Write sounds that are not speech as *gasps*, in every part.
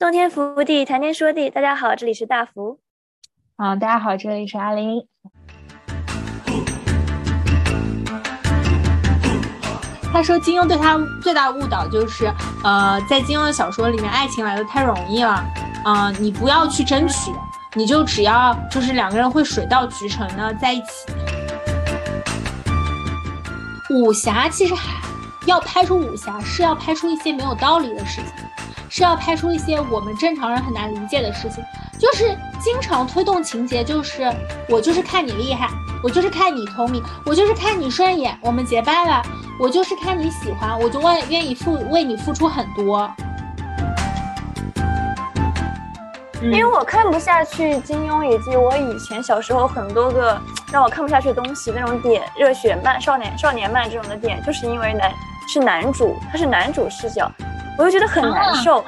洞天福地，谈天说地。大家好，这里是大福。啊，大家好，这里是阿林。他说金庸对他最大误导就是，呃，在金庸的小说里面，爱情来的太容易了。嗯，你不要去争取，你就只要就是两个人会水到渠成的在一起。武侠其实还要拍出武侠，是要拍出一些没有道理的事情。是要拍出一些我们正常人很难理解的事情，就是经常推动情节，就是我就是看你厉害，我就是看你聪明，我就是看你顺眼，我们结拜了，我就是看你喜欢，我就愿愿意付为你付出很多。因为我看不下去金庸以及我以前小时候很多个让我看不下去的东西那种点，热血漫、少年少年漫这种的点，就是因为男是男主，他是男主视角。我就觉得很难受，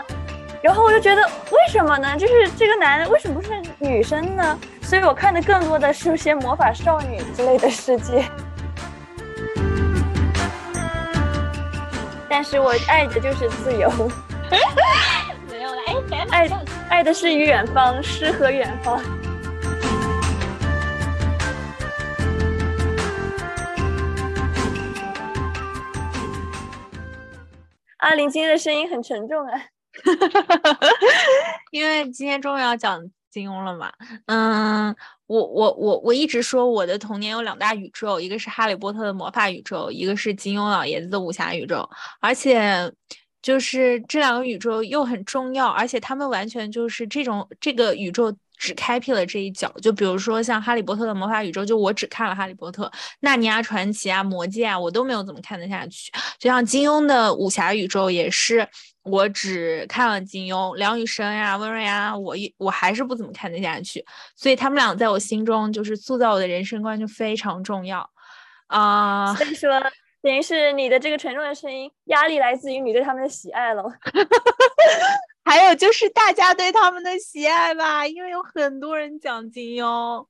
然后我就觉得为什么呢？就是这个男的为什么不是女生呢？所以我看的更多的是些魔法少女之类的世界。*laughs* 但是我爱的就是自由，没有了，哎，爱爱的是远方，诗和远方。阿林今天的声音很沉重啊，*laughs* 因为今天终于要讲金庸了嘛。嗯，我我我我一直说我的童年有两大宇宙，一个是哈利波特的魔法宇宙，一个是金庸老爷子的武侠宇宙。而且就是这两个宇宙又很重要，而且他们完全就是这种这个宇宙。只开辟了这一角，就比如说像《哈利波特》的魔法宇宙，就我只看了《哈利波特》，《纳尼亚传奇》啊，《魔戒》啊，我都没有怎么看得下去。就像金庸的武侠宇宙，也是我只看了金庸、梁羽生呀、温瑞安，我一我还是不怎么看得下去。所以他们俩在我心中就是塑造我的人生观就非常重要啊。所以说，等于是你的这个沉重的声音，压力来自于你对他们的喜爱了。*laughs* 还有就是大家对他们的喜爱吧，因为有很多人讲金庸，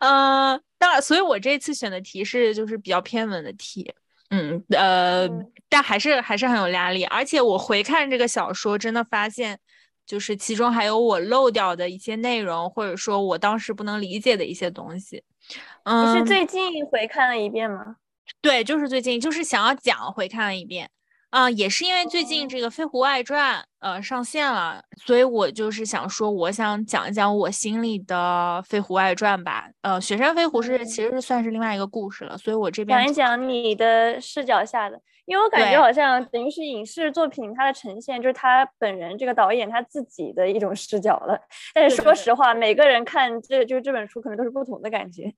嗯，当然，所以我这次选的题是就是比较偏文的题，嗯，呃，但还是还是很有压力，而且我回看这个小说，真的发现就是其中还有我漏掉的一些内容，或者说我当时不能理解的一些东西。嗯，你是最近回看了一遍吗？对，就是最近，就是想要讲回看了一遍。嗯，也是因为最近这个《飞狐外传》呃上线了，所以我就是想说，我想讲一讲我心里的《飞狐外传》吧。呃，雪山飞狐是其实是算是另外一个故事了，所以我这边讲一讲你的视角下的，因为我感觉好像等于是影视作品它的呈现就是他本人这个导演他自己的一种视角了。但是说实话，每个人看这就这本书可能都是不同的感觉。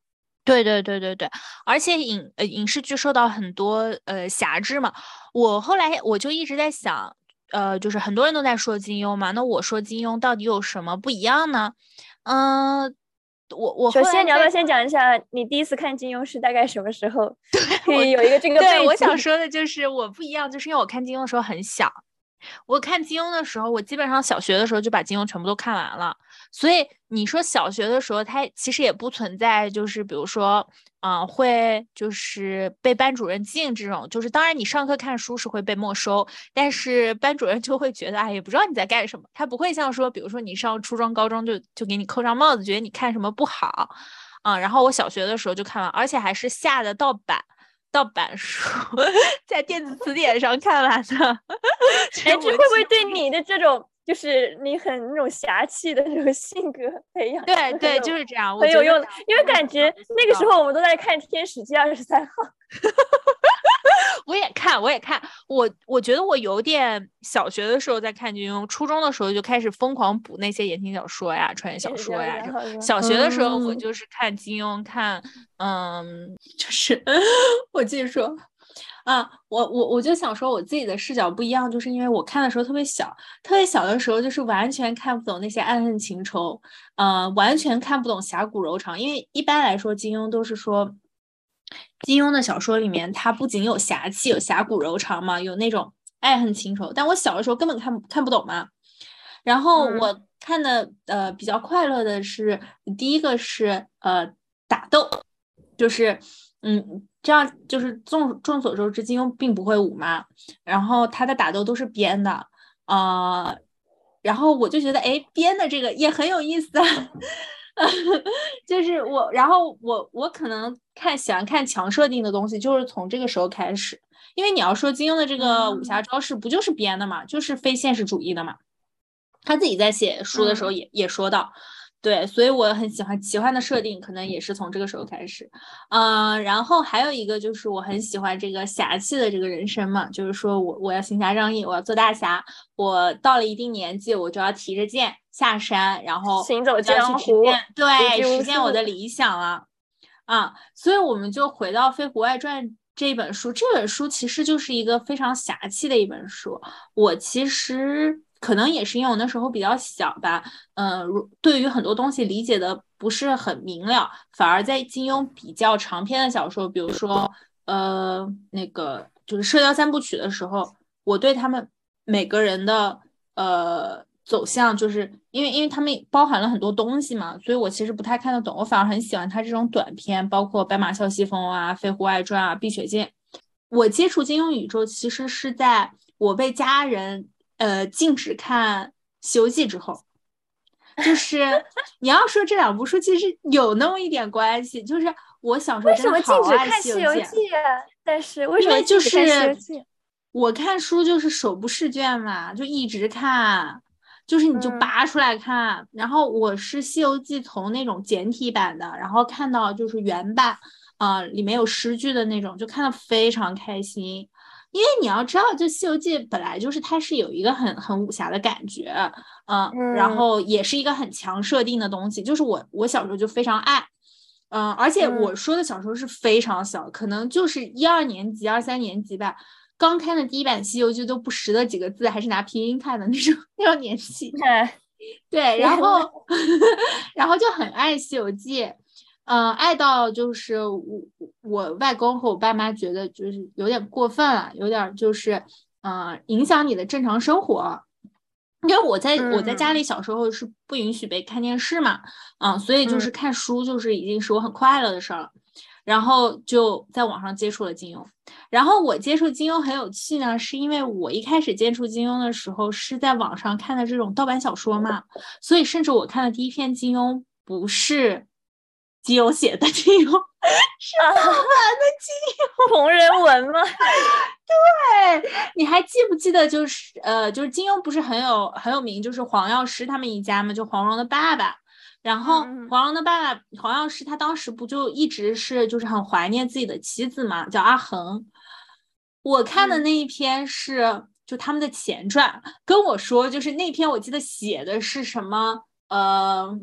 对对对对对，而且影呃影视剧受到很多呃辖制嘛。我后来我就一直在想，呃，就是很多人都在说金庸嘛，那我说金庸到底有什么不一样呢？嗯，我我首先你要不要先讲一下你第一次看金庸是大概什么时候？*laughs* 对有一个这个对，我想说的就是我不一样，就是因为我看金庸的时候很小。我看金庸的时候，我基本上小学的时候就把金庸全部都看完了。所以你说小学的时候，他其实也不存在，就是比如说，嗯，会就是被班主任禁这种。就是当然你上课看书是会被没收，但是班主任就会觉得，哎，也不知道你在干什么。他不会像说，比如说你上初中、高中就就给你扣上帽子，觉得你看什么不好，啊。然后我小学的时候就看完，而且还是下的盗版。盗版书 *laughs* 在电子词典上看完的，*laughs* 哎，这会不会对你的这种，就是你很那种侠气的那种 *laughs* 性格培养？对对，就是这样，很有用的。因为感觉那个时候我们都在看《天使记二十三号》。*laughs* 我也看，我也看。我我觉得我有点小学的时候在看金庸，初中的时候就开始疯狂补那些言情小说呀、穿越小说呀。小学的时候我就是看金庸，看嗯，就是 *laughs* 我继续说啊，我我我就想说我自己的视角不一样，就是因为我看的时候特别小，特别小的时候就是完全看不懂那些爱恨情仇，呃，完全看不懂侠骨柔肠，因为一般来说金庸都是说。金庸的小说里面，他不仅有侠气，有侠骨柔肠嘛，有那种爱恨情仇。但我小的时候根本看看不懂嘛。然后我看的呃比较快乐的是，第一个是呃打斗，就是嗯这样就是众众所周知，金庸并不会武嘛，然后他的打斗都是编的，呃然后我就觉得，哎，编的这个也很有意思啊。*laughs* 就是我，然后我我可能看喜欢看强设定的东西，就是从这个时候开始。因为你要说金庸的这个武侠招式，不就是编的嘛，就是非现实主义的嘛。他自己在写书的时候也也说到。对，所以我很喜欢奇幻的设定，可能也是从这个时候开始，嗯，然后还有一个就是我很喜欢这个侠气的这个人生嘛，就是说我我要行侠仗义，我要做大侠，我到了一定年纪，我就要提着剑下山，然后行走江湖，对，实现我的理想了，啊，所以我们就回到《飞狐外传》这本书，这本书其实就是一个非常侠气的一本书，我其实。可能也是因为我那时候比较小吧，嗯，对于很多东西理解的不是很明了，反而在金庸比较长篇的小说，比如说，呃，那个就是《射雕三部曲》的时候，我对他们每个人的呃走向，就是因为因为他们包含了很多东西嘛，所以我其实不太看得懂，我反而很喜欢他这种短篇，包括《白马啸西风》啊，《飞狐外传》啊，《碧血剑》。我接触金庸宇宙其实是在我被家人。呃，禁止看《西游记》之后，*laughs* 就是你要说这两部书，其实有那么一点关系。就是我小时候真的好爱《西游记》，但是为什么就是我看书就是手不释卷嘛，就一直看，就是你就拔出来看。然后我是《西游记》从那种简体版的，然后看到就是原版，啊，里面有诗句的那种，就看的非常开心。因为你要知道，就《西游记》本来就是它是有一个很很武侠的感觉，嗯，然后也是一个很强设定的东西。就是我我小时候就非常爱，嗯，而且我说的小时候是非常小，可能就是一二年级、二三年级吧，刚看的第一版《西游记》都不识得几个字，还是拿拼音看的那种 *laughs* 那种年纪。对，然后 *laughs* 然后就很爱《西游记》。嗯，爱到就是我我外公和我爸妈觉得就是有点过分了，有点就是嗯影响你的正常生活，因为我在我在家里小时候是不允许被看电视嘛，嗯，所以就是看书就是已经是我很快乐的事儿了，然后就在网上接触了金庸，然后我接触金庸很有趣呢，是因为我一开始接触金庸的时候是在网上看的这种盗版小说嘛，所以甚至我看的第一篇金庸不是。金庸写的金庸是盗版的金庸 *laughs* 同人文吗？*laughs* 对，你还记不记得就是呃，就是金庸不是很有很有名，就是黄药师他们一家嘛，就黄蓉的爸爸。然后黄蓉的爸爸黄药师他当时不就一直是就是很怀念自己的妻子嘛，叫阿衡。我看的那一篇是就他们的前传，跟我说就是那篇我记得写的是什么呃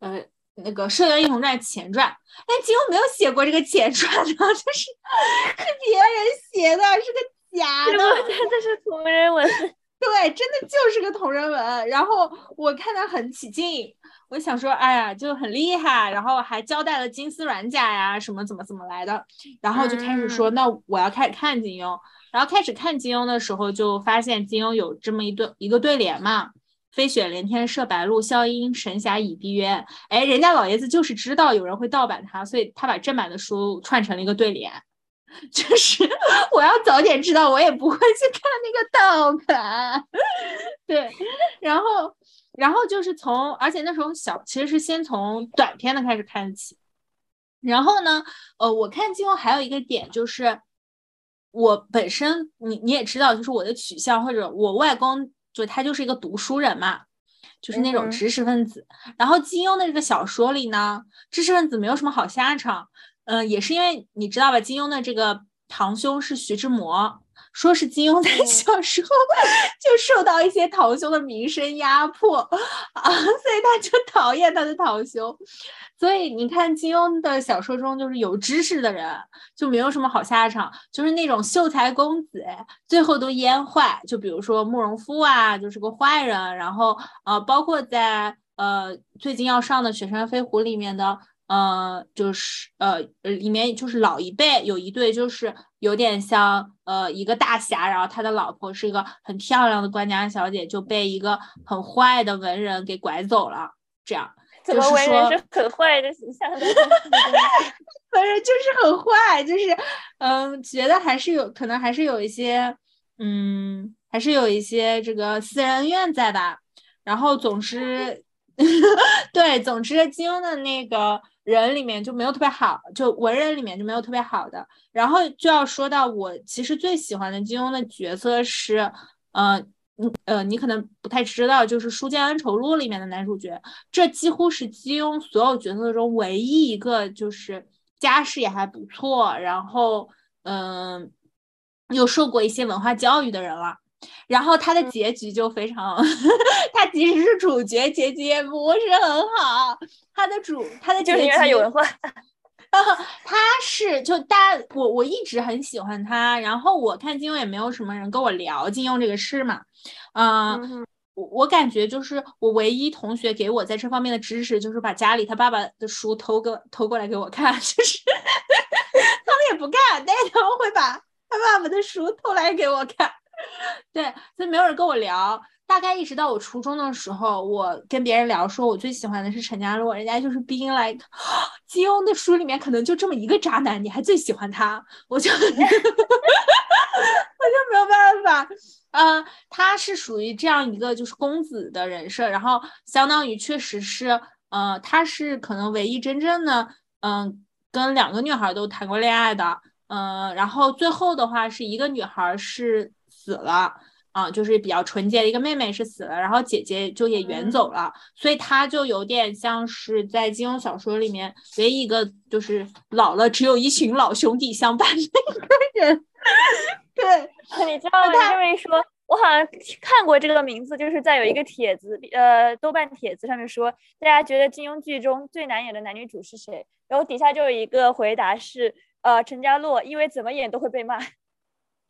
呃。那个《射雕英雄传》前传，但金庸没有写过这个前传的，*laughs* 就是是别人写的，是个假的，*laughs* 真的是同人文，*laughs* 对，真的就是个同人文。然后我看的很起劲，我想说，哎呀，就很厉害，然后还交代了金丝软甲呀，什么怎么怎么来的，然后就开始说，那我要开始看金庸。然后开始看金庸的时候，就发现金庸有这么一对一个对联嘛。飞雪连天射白鹿，笑因神侠倚碧鸳。哎，人家老爷子就是知道有人会盗版他，所以他把正版的书串成了一个对联。*laughs* 就是我要早点知道，我也不会去看那个盗版。*laughs* 对，然后，然后就是从，而且那时候小，其实是先从短篇的开始看起。然后呢，呃，我看金庸还有一个点就是，我本身你你也知道，就是我的取向或者我外公。就他就是一个读书人嘛，就是那种知识分子。然后金庸的这个小说里呢，知识分子没有什么好下场。嗯，也是因为你知道吧，金庸的这个堂兄是徐志摩，说是金庸 *laughs* 在小时候就受到一些堂兄的名声压迫 *laughs* 啊，所以他就讨厌他的堂兄。所以你看金庸的小说中，就是有知识的人就没有什么好下场，就是那种秀才公子，最后都阉坏。就比如说慕容复啊，就是个坏人。然后呃，包括在呃最近要上的《雪山飞狐》里面的，呃，就是呃里面就是老一辈有一对，就是有点像呃一个大侠，然后他的老婆是一个很漂亮的官家小姐，就被一个很坏的文人给拐走了，这样。怎么文人是很坏的形象的？*laughs* *laughs* 文人就是很坏，就是嗯，觉得还是有可能，还是有一些嗯，还是有一些这个私人恩怨在吧？然后总之，*laughs* 对，总之金庸的那个人里面就没有特别好，就文人里面就没有特别好的。然后就要说到我其实最喜欢的金庸的角色是，呃，呃，你可能不太知道，就是《书剑恩仇录》里面的男主角，这几乎是金庸所有角色中唯一一个就是家世也还不错，然后嗯，又受过一些文化教育的人了。然后他的结局就非常，*laughs* 他即使是主角，结局也不是很好。他的主，他的就是因为他有文化。*laughs* 他是就大家，我我一直很喜欢他。然后我看金庸也没有什么人跟我聊金庸这个事嘛。嗯，我我感觉就是我唯一同学给我在这方面的知识，就是把家里他爸爸的书偷个偷过来给我看，*laughs* 就是他们也不看，但是他们会把他爸爸的书偷来给我看。*laughs* 对，所以没有人跟我聊。大概一直到我初中的时候，我跟别人聊，说我最喜欢的是陈家洛，人家就是 being like *gasps* 金庸的书里面可能就这么一个渣男，你还最喜欢他，我就 *laughs* 我就没有办法。嗯，他是属于这样一个就是公子的人设，然后相当于确实是，呃，他是可能唯一真正的，嗯，跟两个女孩都谈过恋爱的，嗯，然后最后的话是一个女孩是。死了啊，就是比较纯洁的一个妹妹是死了，然后姐姐就也远走了，所以她就有点像是在金庸小说里面唯一一个就是老了只有一群老兄弟相伴的一个人。*laughs* 对，你知道吗？这么一说，我好像看过这个名字，就是在有一个帖子，呃，豆瓣帖子上面说，大家觉得金庸剧中最难演的男女主是谁？然后底下就有一个回答是，呃，陈家洛，因为怎么演都会被骂。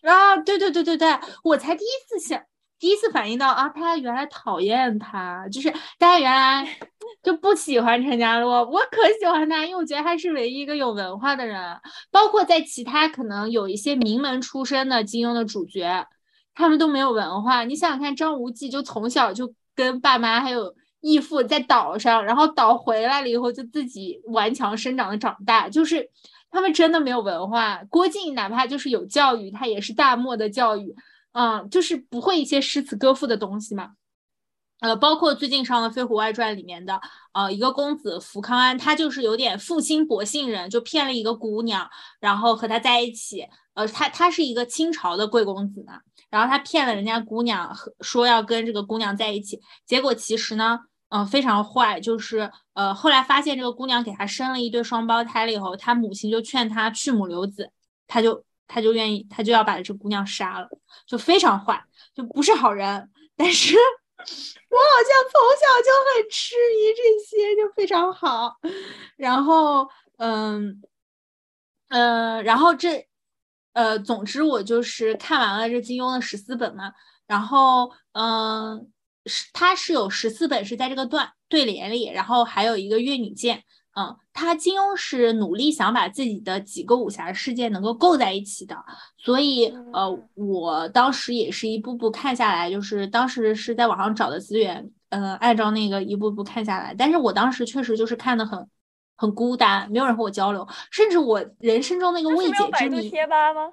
啊，对对对对对，我才第一次想，第一次反应到啊，大家原来讨厌他，就是大家原来就不喜欢陈家洛，我可喜欢他，因为我觉得他是唯一一个有文化的人，包括在其他可能有一些名门出身的金庸的主角，他们都没有文化。你想想看，张无忌就从小就跟爸妈还有义父在岛上，然后岛回来了以后就自己顽强生长的长大，就是。他们真的没有文化。郭靖哪怕就是有教育，他也是大漠的教育，嗯，就是不会一些诗词歌赋的东西嘛。呃，包括最近上的《飞狐外传》里面的，呃，一个公子福康安，他就是有点负心薄幸人，就骗了一个姑娘，然后和他在一起。呃，他他是一个清朝的贵公子嘛，然后他骗了人家姑娘，说要跟这个姑娘在一起，结果其实呢。嗯，非常坏，就是呃，后来发现这个姑娘给他生了一对双胞胎了以后，他母亲就劝他去母留子，他就他就愿意，他就要把这姑娘杀了，就非常坏，就不是好人。但是我好像从小就很痴迷这些，就非常好。然后嗯嗯，然后这呃，总之我就是看完了这金庸的十四本嘛，然后嗯。是，它是有十四本是在这个段对联里，然后还有一个越女剑，嗯，他金庸是努力想把自己的几个武侠世界能够构在一起的，所以呃，我当时也是一步步看下来，就是当时是在网上找的资源，呃，按照那个一步步看下来，但是我当时确实就是看的很很孤单，没有人和我交流，甚至我人生中那个未解之谜。贴吧吗？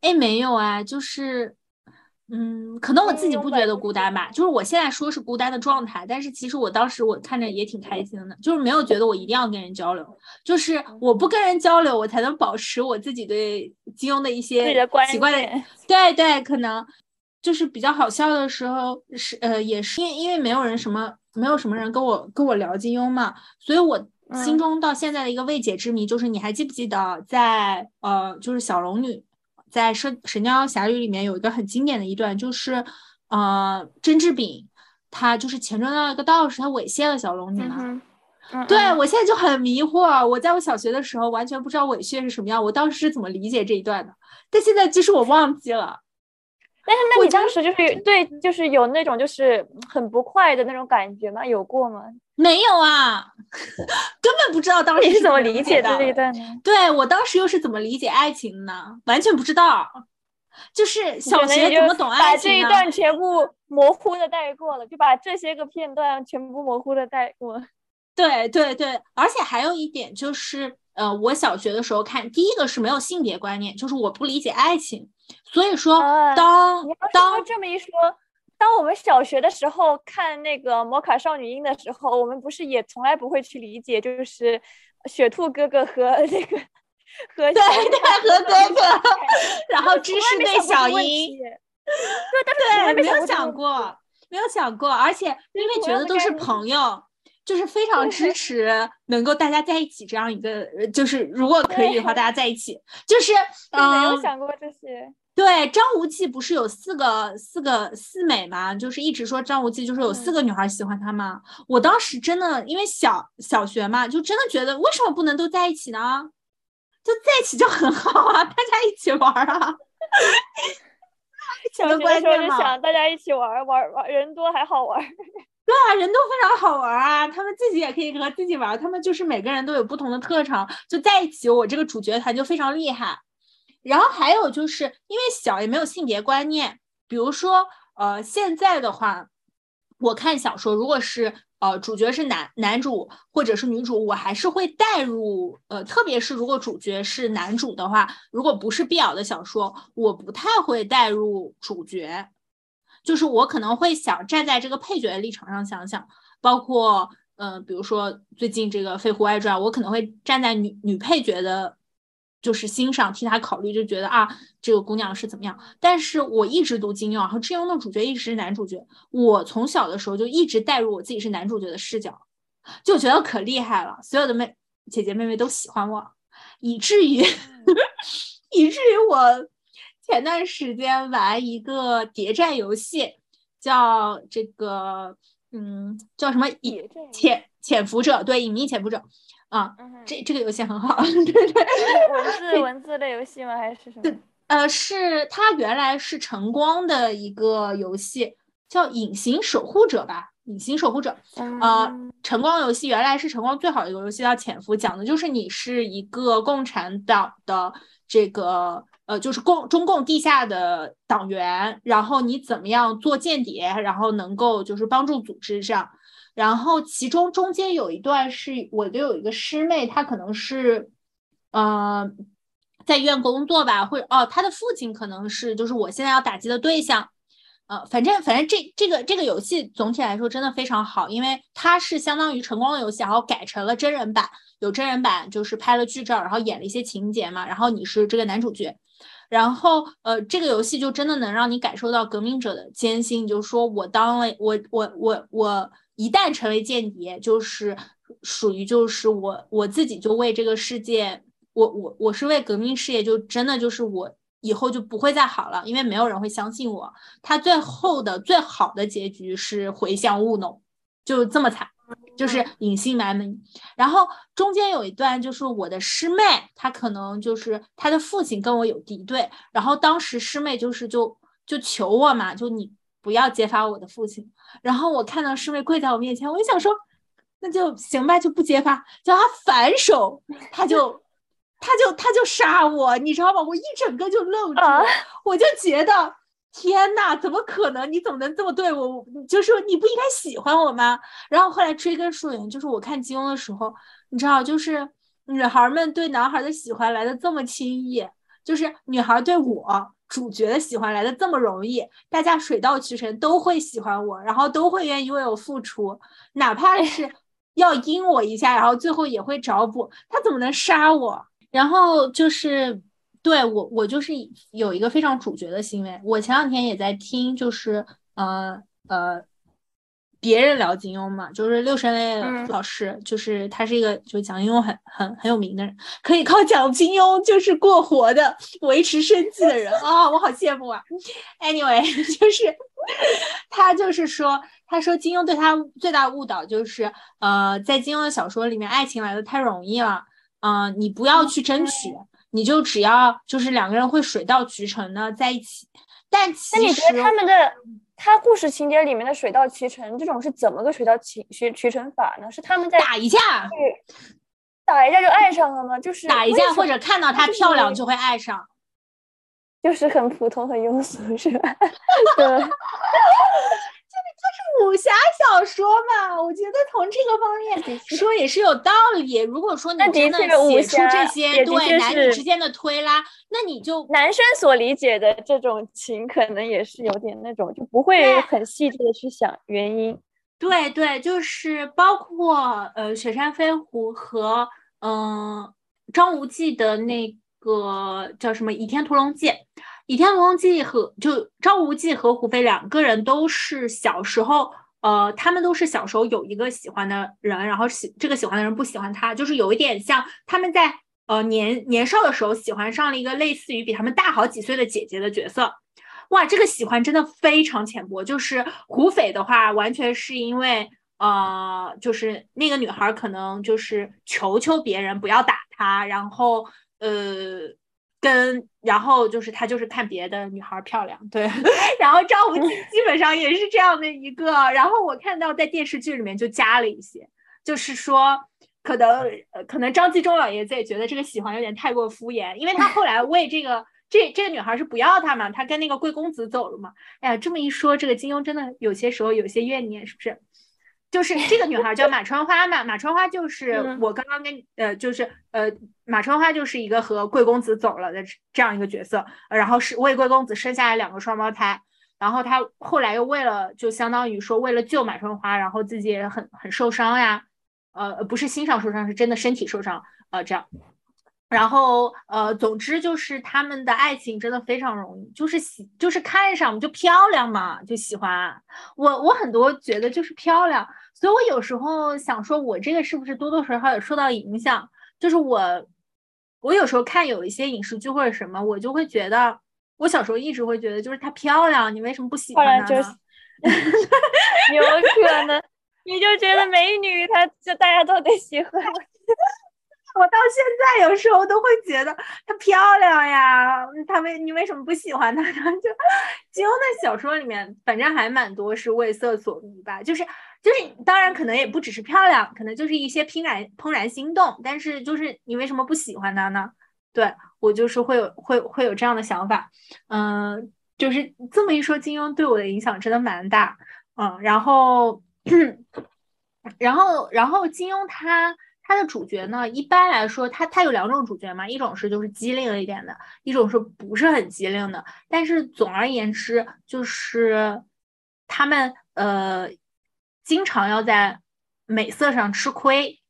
哎，没有啊，就是。嗯，可能我自己不觉得孤单吧，就是我现在说是孤单的状态，但是其实我当时我看着也挺开心的，就是没有觉得我一定要跟人交流，就是我不跟人交流，我才能保持我自己对金庸的一些奇怪的，对对，可能就是比较好笑的时候是呃，也是因为因为没有人什么没有什么人跟我跟我聊金庸嘛，所以我心中到现在的一个未解之谜就是，你还记不记得在呃，就是小龙女。在《神神雕侠侣》里面有一个很经典的一段，就是，呃，甄志炳他就是钱庄的一个道士，他猥亵了小龙女嘛。对我现在就很迷惑，我在我小学的时候完全不知道猥亵是什么样，我当时是怎么理解这一段的？但现在就是我忘记了。但是那你当时就是对，就是有那种就是很不快的那种感觉吗？有过吗？没有啊，*laughs* 根本不知道当时是怎么理解的这一段呢？对我当时又是怎么理解爱情呢？完全不知道，就是小学怎么懂爱情？把这一段全部模糊的带过了，就把这些个片段全部模糊的带过。*laughs* 对对对，而且还有一点就是，呃，我小学的时候看，第一个是没有性别观念，就是我不理解爱情，所以说当当这么一说。当我们小学的时候看那个《魔卡少女樱》的时候，我们不是也从来不会去理解，就是雪兔哥哥和那个和对对和哥哥，然后芝士对小樱，对，对，没有想过，没有想过，而且因为觉得都是朋友。就是非 *laughs* 常支持能够大家在一起这样一个，就是如果可以的话，大家在一起。就是没有想过这些。对，张无忌不是有四个四个四美吗？就是一直说张无忌就是有四个女孩喜欢他吗？我当时真的因为小小学嘛，就真的觉得为什么不能都在一起呢？就在一起就很好啊，*laughs* 大家一起玩啊。小学的时候就想大家一起玩玩玩，人多还好玩。*laughs* 对啊，人都非常好玩啊，他们自己也可以和自己玩，他们就是每个人都有不同的特长，就在一起，我这个主角团就非常厉害。然后还有就是因为小也没有性别观念，比如说呃现在的话，我看小说，如果是呃主角是男男主或者是女主，我还是会带入，呃特别是如果主角是男主的话，如果不是 BL 的小说，我不太会带入主角。就是我可能会想站在这个配角的立场上想想，包括嗯，比如说最近这个《飞狐外传》，我可能会站在女女配角的，就是欣赏替他考虑，就觉得啊，这个姑娘是怎么样。但是我一直读金庸，然后金庸的主角一直是男主角，我从小的时候就一直带入我自己是男主角的视角，就觉得可厉害了，所有的妹姐姐妹妹都喜欢我，以至于 *laughs* 以至于我。前段时间玩一个谍战游戏，叫这个，嗯，叫什么隐潜潜伏者？对，隐秘潜伏者。啊，这这个游戏很好。对对，文字文字类游戏吗？还是什么？呃，是它原来是晨光的一个游戏，叫隐形守护者吧？隐形守护者。呃，晨光游戏原来是晨光最好的一个游戏，叫潜伏，讲的就是你是一个共产党的这个。呃，就是共中共地下的党员，然后你怎么样做间谍，然后能够就是帮助组织这样，然后其中中间有一段是我的有一个师妹，她可能是，呃，在医院工作吧，或者哦，她的父亲可能是就是我现在要打击的对象，呃，反正反正这这个这个游戏总体来说真的非常好，因为它是相当于晨光的游戏，然后改成了真人版，有真人版就是拍了剧照，然后演了一些情节嘛，然后你是这个男主角。然后，呃，这个游戏就真的能让你感受到革命者的艰辛。就是说我当了我我我我一旦成为间谍，就是属于就是我我自己就为这个世界，我我我是为革命事业，就真的就是我以后就不会再好了，因为没有人会相信我。他最后的最好的结局是回乡务农，就这么惨。就是隐姓埋名，然后中间有一段就是我的师妹，她可能就是她的父亲跟我有敌对，然后当时师妹就是就就求我嘛，就你不要揭发我的父亲。然后我看到师妹跪在我面前，我就想说，那就行吧，就不揭发，叫他反手，他就他就他就杀我，你知道吗？我一整个就愣住，我就觉得。天呐，怎么可能？你怎么能这么对我？就是你不应该喜欢我吗？然后后来追根溯源，就是我看金庸的时候，你知道，就是女孩们对男孩的喜欢来的这么轻易，就是女孩对我主角的喜欢来的这么容易，大家水到渠成都会喜欢我，然后都会愿意为我付出，哪怕是要阴我一下，然后最后也会找补。他怎么能杀我？然后就是。对我，我就是有一个非常主角的行为。我前两天也在听，就是呃呃，别人聊金庸嘛，就是六神磊老师，就是他是一个就讲金庸很很很有名的人，可以靠讲金庸就是过活的，维持生计的人啊，我好羡慕啊。Anyway，*laughs* 就是他就是说，他说金庸对他最大的误导就是呃，在金庸的小说里面，爱情来的太容易了，嗯，你不要去争取。你就只要就是两个人会水到渠成的在一起，但其实那你觉得他们的他故事情节里面的水到渠成这种是怎么个水到渠渠渠成法呢？是他们在打一架，打一架就爱上了吗？就是打一架或者看到她漂亮就会爱上，就是很普通很庸俗是吧？*laughs* 对，就就是武侠小说嘛，我觉得从这个方面说也是有道理。如果说你真的写出这些对男女之间的推拉，那你就男生所理解的这种情，可能也是有点那种，就不会很细致的去想原因。对对，就是包括呃雪山飞狐和嗯张无忌的那个叫什么《倚天屠龙记》。《倚天屠龙记》和就张无忌和胡斐两个人都是小时候，呃，他们都是小时候有一个喜欢的人，然后喜这个喜欢的人不喜欢他，就是有一点像他们在呃年年少的时候喜欢上了一个类似于比他们大好几岁的姐姐的角色。哇，这个喜欢真的非常浅薄。就是胡斐的话，完全是因为呃，就是那个女孩可能就是求求别人不要打他，然后呃。跟然后就是他就是看别的女孩漂亮，对，*laughs* 然后张无忌基本上也是这样的一个。然后我看到在电视剧里面就加了一些，就是说可能呃可能张纪中老爷子也觉得这个喜欢有点太过敷衍，因为他后来为这个这这个女孩是不要他嘛，他跟那个贵公子走了嘛。哎呀，这么一说，这个金庸真的有些时候有些怨念，是不是？就是这个女孩叫马春花嘛，马春花就是我刚刚跟呃，就是呃，马春花就是一个和贵公子走了的这样一个角色，然后是为贵公子生下来两个双胞胎，然后他后来又为了就相当于说为了救马春花，然后自己也很很受伤呀，呃，不是心上受伤，是真的身体受伤，呃，这样。然后，呃，总之就是他们的爱情真的非常容易，就是喜，就是看上就漂亮嘛，就喜欢。我我很多觉得就是漂亮，所以我有时候想说，我这个是不是多多少少有受到影响？就是我，我有时候看有一些影视剧或者什么，我就会觉得，我小时候一直会觉得，就是她漂亮，你为什么不喜欢她呢？*laughs* 有可能，你就觉得美女，她就大家都得喜欢。我到现在有时候都会觉得她漂亮呀，她为你为什么不喜欢她呢？*laughs* 就金庸的小说里面，反正还蛮多是为色所迷吧，就是就是，当然可能也不只是漂亮，可能就是一些怦然怦然心动。但是就是你为什么不喜欢她呢？对我就是会有会会有这样的想法，嗯，就是这么一说，金庸对我的影响真的蛮大，嗯，然后 *clears throat* 然后然后金庸他。他的主角呢，一般来说，他他有两种主角嘛，一种是就是机灵一点的，一种是不是很机灵的。但是总而言之，就是他们呃，经常要在美色上吃亏，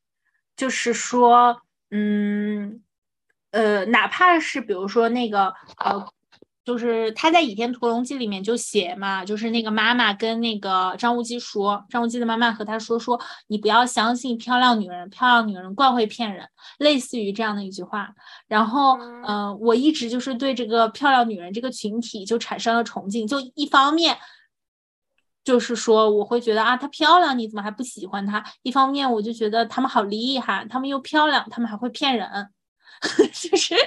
就是说，嗯，呃，哪怕是比如说那个呃。就是他在《倚天屠龙记》里面就写嘛，就是那个妈妈跟那个张无忌说，张无忌的妈妈和他说说，你不要相信漂亮女人，漂亮女人惯会骗人，类似于这样的一句话。然后，嗯，我一直就是对这个漂亮女人这个群体就产生了崇敬。就一方面，就是说我会觉得啊，她漂亮，你怎么还不喜欢她？一方面，我就觉得她们好厉害，她们又漂亮，她们还会骗人。*laughs* 就是就是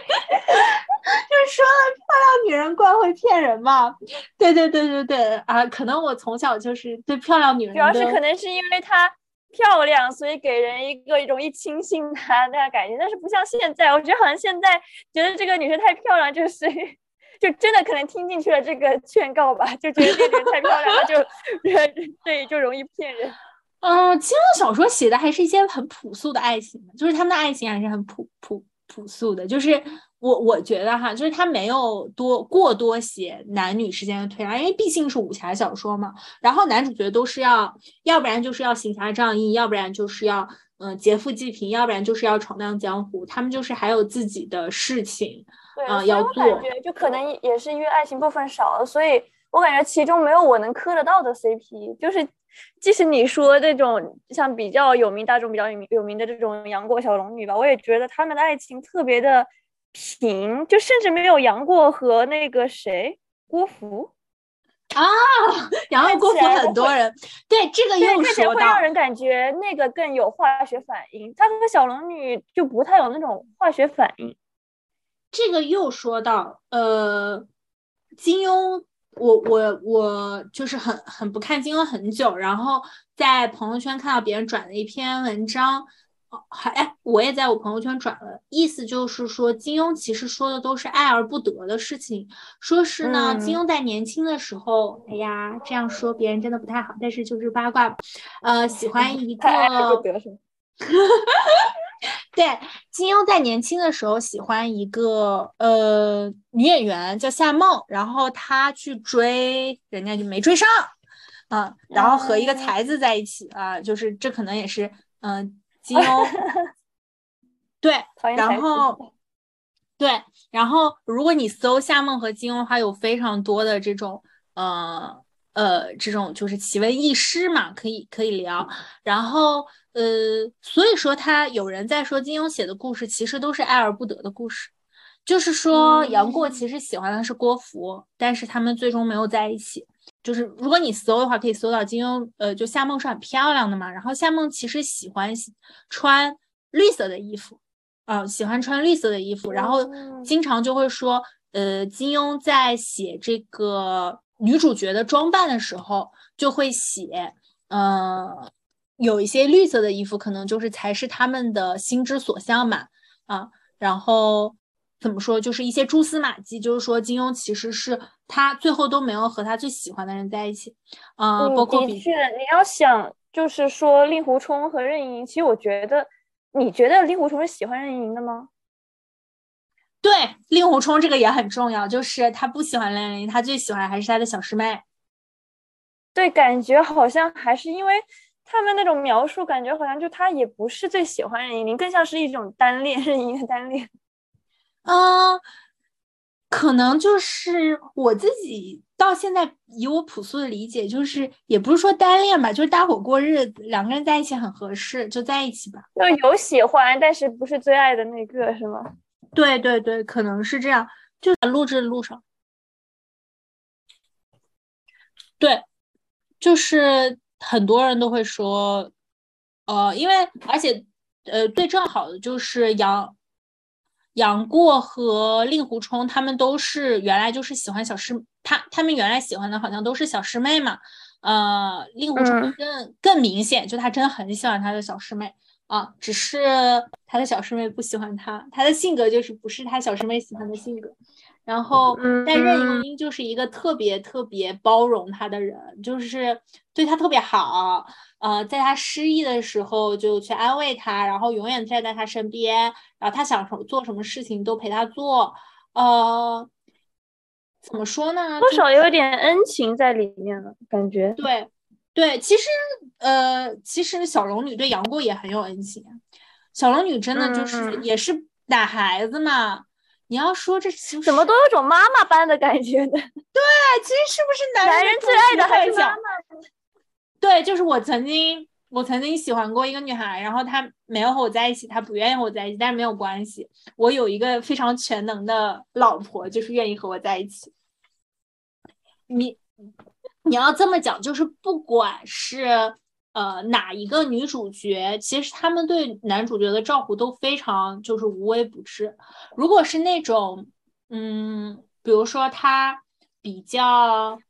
说了，漂亮女人惯会骗人嘛？对对对对对啊！可能我从小就是对漂亮女人，主要是可能是因为她漂亮，所以给人一个容易轻信她那样感觉。但是不像现在，我觉得好像现在觉得这个女生太漂亮，就是就真的可能听进去了这个劝告吧，就觉得这个人太漂亮了，就对就容易骗人。嗯，金庸小说写的还是一些很朴素的爱情，就是他们的爱情还是很朴朴。朴素的，就是我我觉得哈，就是他没有多过多写男女之间的推拉，因为毕竟是武侠小说嘛。然后男主角都是要，要不然就是要行侠仗义，要不然就是要嗯劫富济贫，要不然就是要闯荡江湖。他们就是还有自己的事情啊要做。感觉就可能也是因为爱情部分少了，所以我感觉其中没有我能磕得到的 CP，就是。即使你说这种像比较有名、大众比较有名有名的这种杨过、小龙女吧，我也觉得他们的爱情特别的平，就甚至没有杨过和那个谁郭芙啊，杨过、郭芙很多人对这个又说到，会让人感觉那个更有化学反应，他和小龙女就不太有那种化学反应。这个又说到，呃，金庸。我我我就是很很不看金庸很久，然后在朋友圈看到别人转了一篇文章，哦，还哎，我也在我朋友圈转了，意思就是说金庸其实说的都是爱而不得的事情，说是呢，金庸在年轻的时候，哎呀，这样说别人真的不太好，但是就是八卦，呃，喜欢 *laughs* 一个。*laughs* 对，金庸在年轻的时候喜欢一个呃女演员叫夏梦，然后他去追，人家就没追上，啊，然后和一个才子在一起啊，就是这可能也是嗯金庸，*laughs* 对，然后 *laughs* 对，然后如果你搜夏梦和金庸的话，有非常多的这种呃呃这种就是奇闻异事嘛，可以可以聊，然后。呃，所以说他有人在说金庸写的故事其实都是爱而不得的故事，就是说杨过其实喜欢的是郭芙，但是他们最终没有在一起。就是如果你搜的话，可以搜到金庸，呃，就夏梦是很漂亮的嘛，然后夏梦其实喜欢穿绿色的衣服，啊，喜欢穿绿色的衣服，然后经常就会说，呃，金庸在写这个女主角的装扮的时候就会写，呃。有一些绿色的衣服，可能就是才是他们的心之所向嘛，啊，然后怎么说，就是一些蛛丝马迹，就是说金庸其实是他最后都没有和他最喜欢的人在一起，啊，包括的确，你要想就是说令狐冲和任盈盈，其实我觉得，你觉得令狐冲是喜欢任盈盈的吗？对，令狐冲这个也很重要，就是他不喜欢任盈盈，他最喜欢还是他的小师妹。对，感觉好像还是因为。他们那种描述，感觉好像就他也不是最喜欢任盈盈，更像是一种单恋，任盈盈的单恋。嗯，*laughs* 可能就是我自己到现在以我朴素的理解，就是也不是说单恋吧，就是搭伙过日子，两个人在一起很合适，就在一起吧。就有喜欢，但是不是最爱的那个，是吗？对对对，可能是这样。就在录制的路上，对，就是。很多人都会说，呃，因为而且，呃，最正好的就是杨杨过和令狐冲，他们都是原来就是喜欢小师，他他们原来喜欢的好像都是小师妹嘛，呃，令狐冲更更明显，就他真的很喜欢他的小师妹啊，只是他的小师妹不喜欢他，他的性格就是不是他小师妹喜欢的性格。然后，但任盈盈就是一个特别特别包容他的人，就是对他特别好，呃，在他失意的时候就去安慰他，然后永远站在他身边，然后他想什么做什么事情都陪他做，呃，怎么说呢？多少有点恩情在里面了，感觉。对，对，其实，呃，其实小龙女对杨过也很有恩情，小龙女真的就是也是打孩子嘛。你要说这怎么都有种妈妈般的感觉呢？*laughs* 对，其实是不是男人最爱的还是妈妈？对，就是我曾经，我曾经喜欢过一个女孩，然后她没有和我在一起，她不愿意和我在一起，但是没有关系，我有一个非常全能的老婆，就是愿意和我在一起。你你要这么讲，就是不管是。呃，哪一个女主角，其实他们对男主角的照顾都非常就是无微不至。如果是那种，嗯，比如说他比较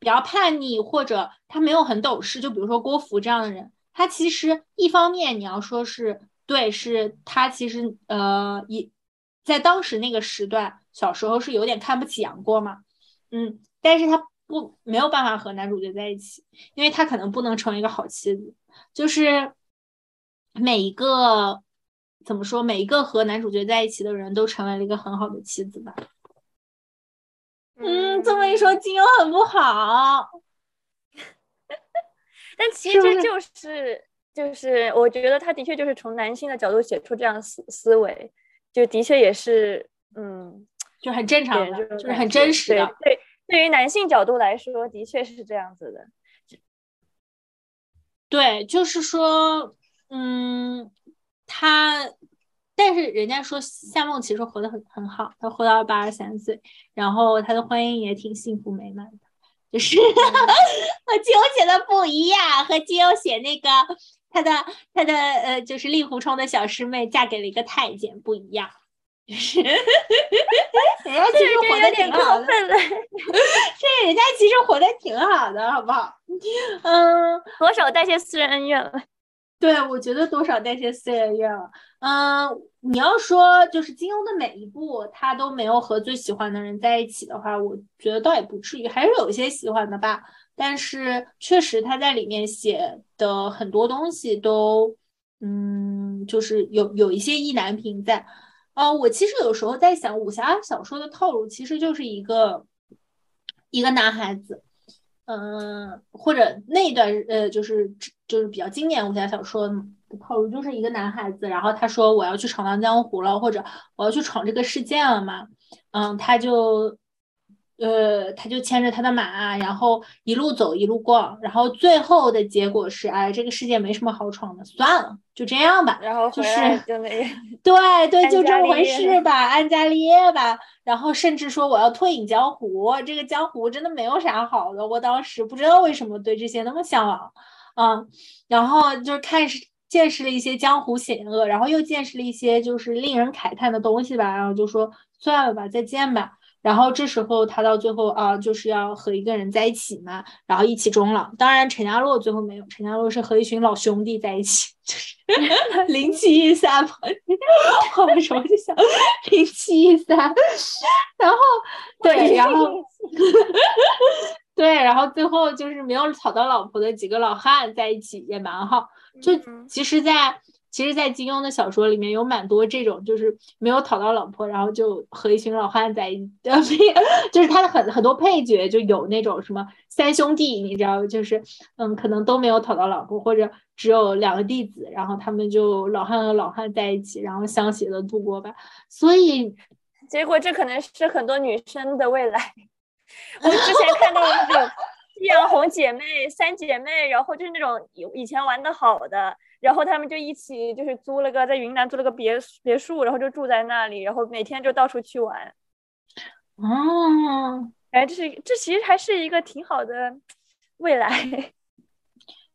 比较叛逆，或者他没有很懂事，就比如说郭芙这样的人，他其实一方面你要说是对，是他其实呃，一在当时那个时段，小时候是有点看不起杨过嘛，嗯，但是他。不没有办法和男主角在一起，因为他可能不能成为一个好妻子。就是每一个怎么说，每一个和男主角在一起的人都成为了一个很好的妻子吧。嗯，这么一说，金庸很不好。*laughs* 但其实就是就是，我觉得他的确就是从男性的角度写出这样思思维，就的确也是嗯，就很正常的，就是很真实的。对。对对于男性角度来说，的确是这样子的。对，就是说，嗯，他，但是人家说夏梦其实活得很很好，他活到八十三岁，然后他的婚姻也挺幸福美满的，就是 *laughs* 和金庸写的不一样，和金庸写那个他的他的呃，就是令狐冲的小师妹嫁给了一个太监不一样。*laughs* 是，人家其实活的挺好的，这人家其实活的挺好的，好不好？*laughs* 嗯，多少带些私人恩怨了。对，我觉得多少带些私人怨了。嗯，你要说就是金庸的每一部他都没有和最喜欢的人在一起的话，我觉得倒也不至于，还是有一些喜欢的吧。但是确实他在里面写的很多东西都，嗯，就是有有一些意难平在。哦，我其实有时候在想，武侠小说的套路其实就是一个一个男孩子。嗯，或者那段呃，就是就是比较经典武侠小说的套路，就是一个男孩子，然后他说我要去闯荡江湖了，或者我要去闯这个世界了嘛，嗯，他就。呃，他就牵着他的马，然后一路走一路逛，然后最后的结果是，哎，这个世界没什么好闯的，算了，就这样吧。然后就是就那对对，就这么回事吧，安家立业吧。然后甚至说我要退隐江湖，这个江湖真的没有啥好的。我当时不知道为什么对这些那么向往，嗯，然后就是看识见识了一些江湖险恶，然后又见识了一些就是令人慨叹的东西吧，然后就说算了吧，再见吧。然后这时候他到最后啊，就是要和一个人在一起嘛，然后一起终老。当然陈家洛最后没有，陈家洛是和一群老兄弟在一起，*laughs* 就是 *laughs* 零七一三嘛。*laughs* 我为什么就想零七一三？然后对，然后对，然后最后就是没有讨到老婆的几个老汉在一起也蛮好。就其实，在。其实，在金庸的小说里面有蛮多这种，就是没有讨到老婆，然后就和一群老汉在一起，*laughs* 就是他的很很多配角就有那种什么三兄弟，你知道，就是嗯，可能都没有讨到老婆，或者只有两个弟子，然后他们就老汉和老汉在一起，然后相携的度过吧。所以，结果这可能是很多女生的未来。我之前看到那种夕阳红姐妹、三姐妹，然后就是那种以以前玩的好的。然后他们就一起，就是租了个在云南租了个别别墅，然后就住在那里，然后每天就到处去玩。哦，哎，这是这其实还是一个挺好的未来。*laughs*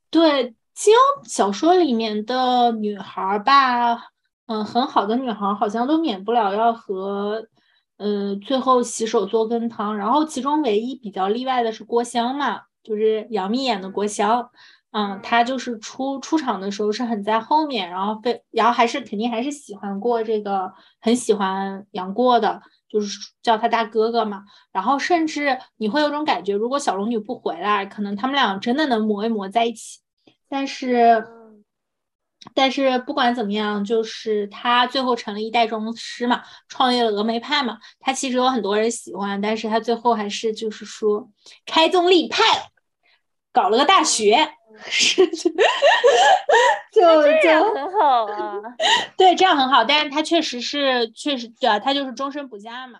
对，金庸小说里面的女孩吧，嗯，很好的女孩好像都免不了要和，呃，最后洗手做羹汤。然后其中唯一比较例外的是郭襄嘛，就是杨幂演的郭襄。嗯，他就是出出场的时候是很在后面，然后被，然后还是肯定还是喜欢过这个，很喜欢杨过的，就是叫他大哥哥嘛。然后甚至你会有种感觉，如果小龙女不回来，可能他们俩真的能磨一磨在一起。但是，但是不管怎么样，就是他最后成了一代宗师嘛，创业了峨眉派嘛。他其实有很多人喜欢，但是他最后还是就是说开宗立派，搞了个大学。是，*laughs* 就这样很好啊。*laughs* 对，这样很好，但是他确实是，确实对啊，他就是终身不嫁嘛。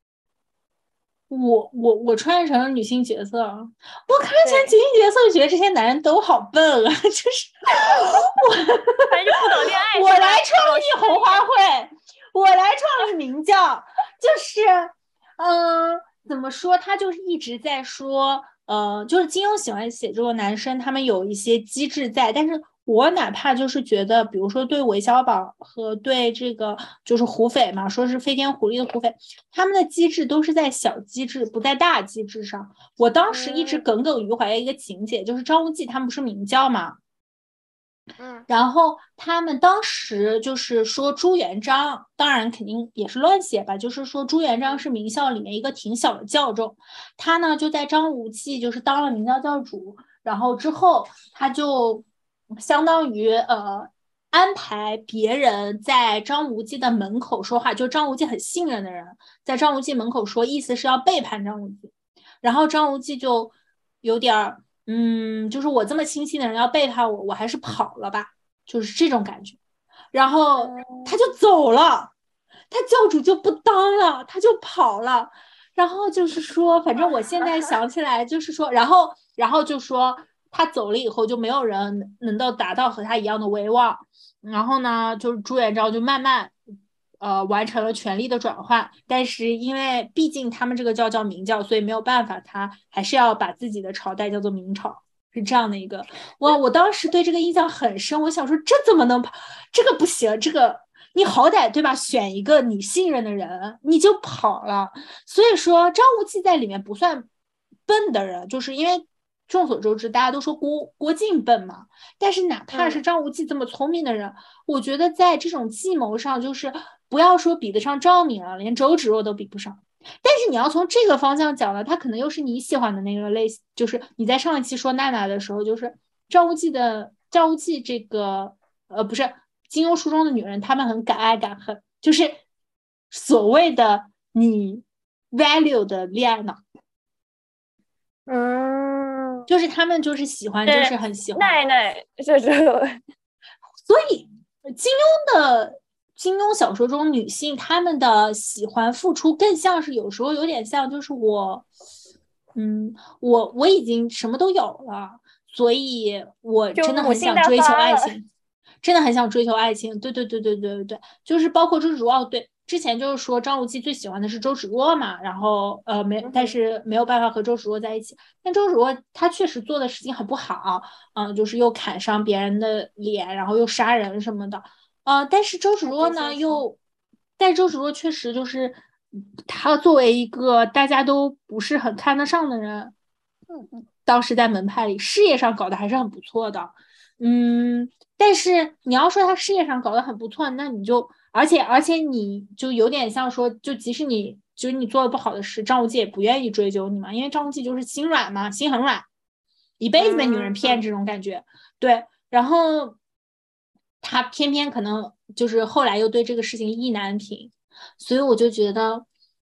我我我穿越成了女性角色，我看成女性角色，觉得这些男人都好笨啊，*laughs* 就是我，*laughs* 反正不懂恋爱。我来创立红花会，我来创立明教，就是，嗯，怎么说？他就是一直在说。呃，就是金庸喜欢写这种男生，他们有一些机智在，但是我哪怕就是觉得，比如说对韦小宝和对这个就是胡斐嘛，说是飞天狐狸的胡斐，他们的机制都是在小机制，不在大机制上。我当时一直耿耿于怀的一个情节，就是张无忌他们不是明教嘛。嗯，然后他们当时就是说朱元璋，当然肯定也是乱写吧，就是说朱元璋是明教里面一个挺小的教众，他呢就在张无忌就是当了明教教主，然后之后他就相当于呃安排别人在张无忌的门口说话，就张无忌很信任的人，在张无忌门口说，意思是要背叛张无忌。然后张无忌就有点儿，嗯，就是我这么亲信的人要背叛我，我还是跑了吧，就是这种感觉。然后他就走了，他教主就不当了，他就跑了。然后就是说，反正我现在想起来，就是说，然后，然后就说他走了以后，就没有人能够达到和他一样的威望。然后呢，就是朱元璋就慢慢，呃，完成了权力的转换。但是因为毕竟他们这个教叫明教，所以没有办法，他还是要把自己的朝代叫做明朝，是这样的一个。哇，我当时对这个印象很深。我想说，这怎么能跑？这个不行，这个你好歹对吧？选一个你信任的人，你就跑了。所以说，张无忌在里面不算笨的人，就是因为。众所周知，大家都说郭郭靖笨嘛，但是哪怕是张无忌这么聪明的人，我觉得在这种计谋上，就是不要说比得上赵敏了，连周芷若都比不上。但是你要从这个方向讲呢，他可能又是你喜欢的那个类型，就是你在上一期说娜娜的时候，就是赵无忌的赵无忌这个呃不是金庸书中的女人，她们很敢爱敢恨，就是所谓的你 value 的恋爱脑，嗯。就是他们就是喜欢，就是很喜欢奈奈，这这，所以金庸的金庸小说中女性，她们的喜欢付出更像是有时候有点像，就是我，嗯，我我已经什么都有了，所以我真的很想追求爱 *laughs* 情，真的很想追求爱情。对对对对对对对，就是包括周芷若，对。之前就是说张无忌最喜欢的是周芷若嘛，然后呃没，但是没有办法和周芷若在一起。但周芷若她确实做的事情很不好，嗯，就是又砍伤别人的脸，然后又杀人什么的，呃，但是周芷若呢又，但周芷若确实就是她作为一个大家都不是很看得上的人，嗯嗯，当时在门派里事业上搞得还是很不错的，嗯，但是你要说她事业上搞得很不错，那你就。而且而且，你就有点像说，就即使你就是你做的不好的事，张无忌也不愿意追究你嘛，因为张无忌就是心软嘛，心很软，一辈子被女人骗这种感觉。对，然后他偏偏可能就是后来又对这个事情意难平，所以我就觉得，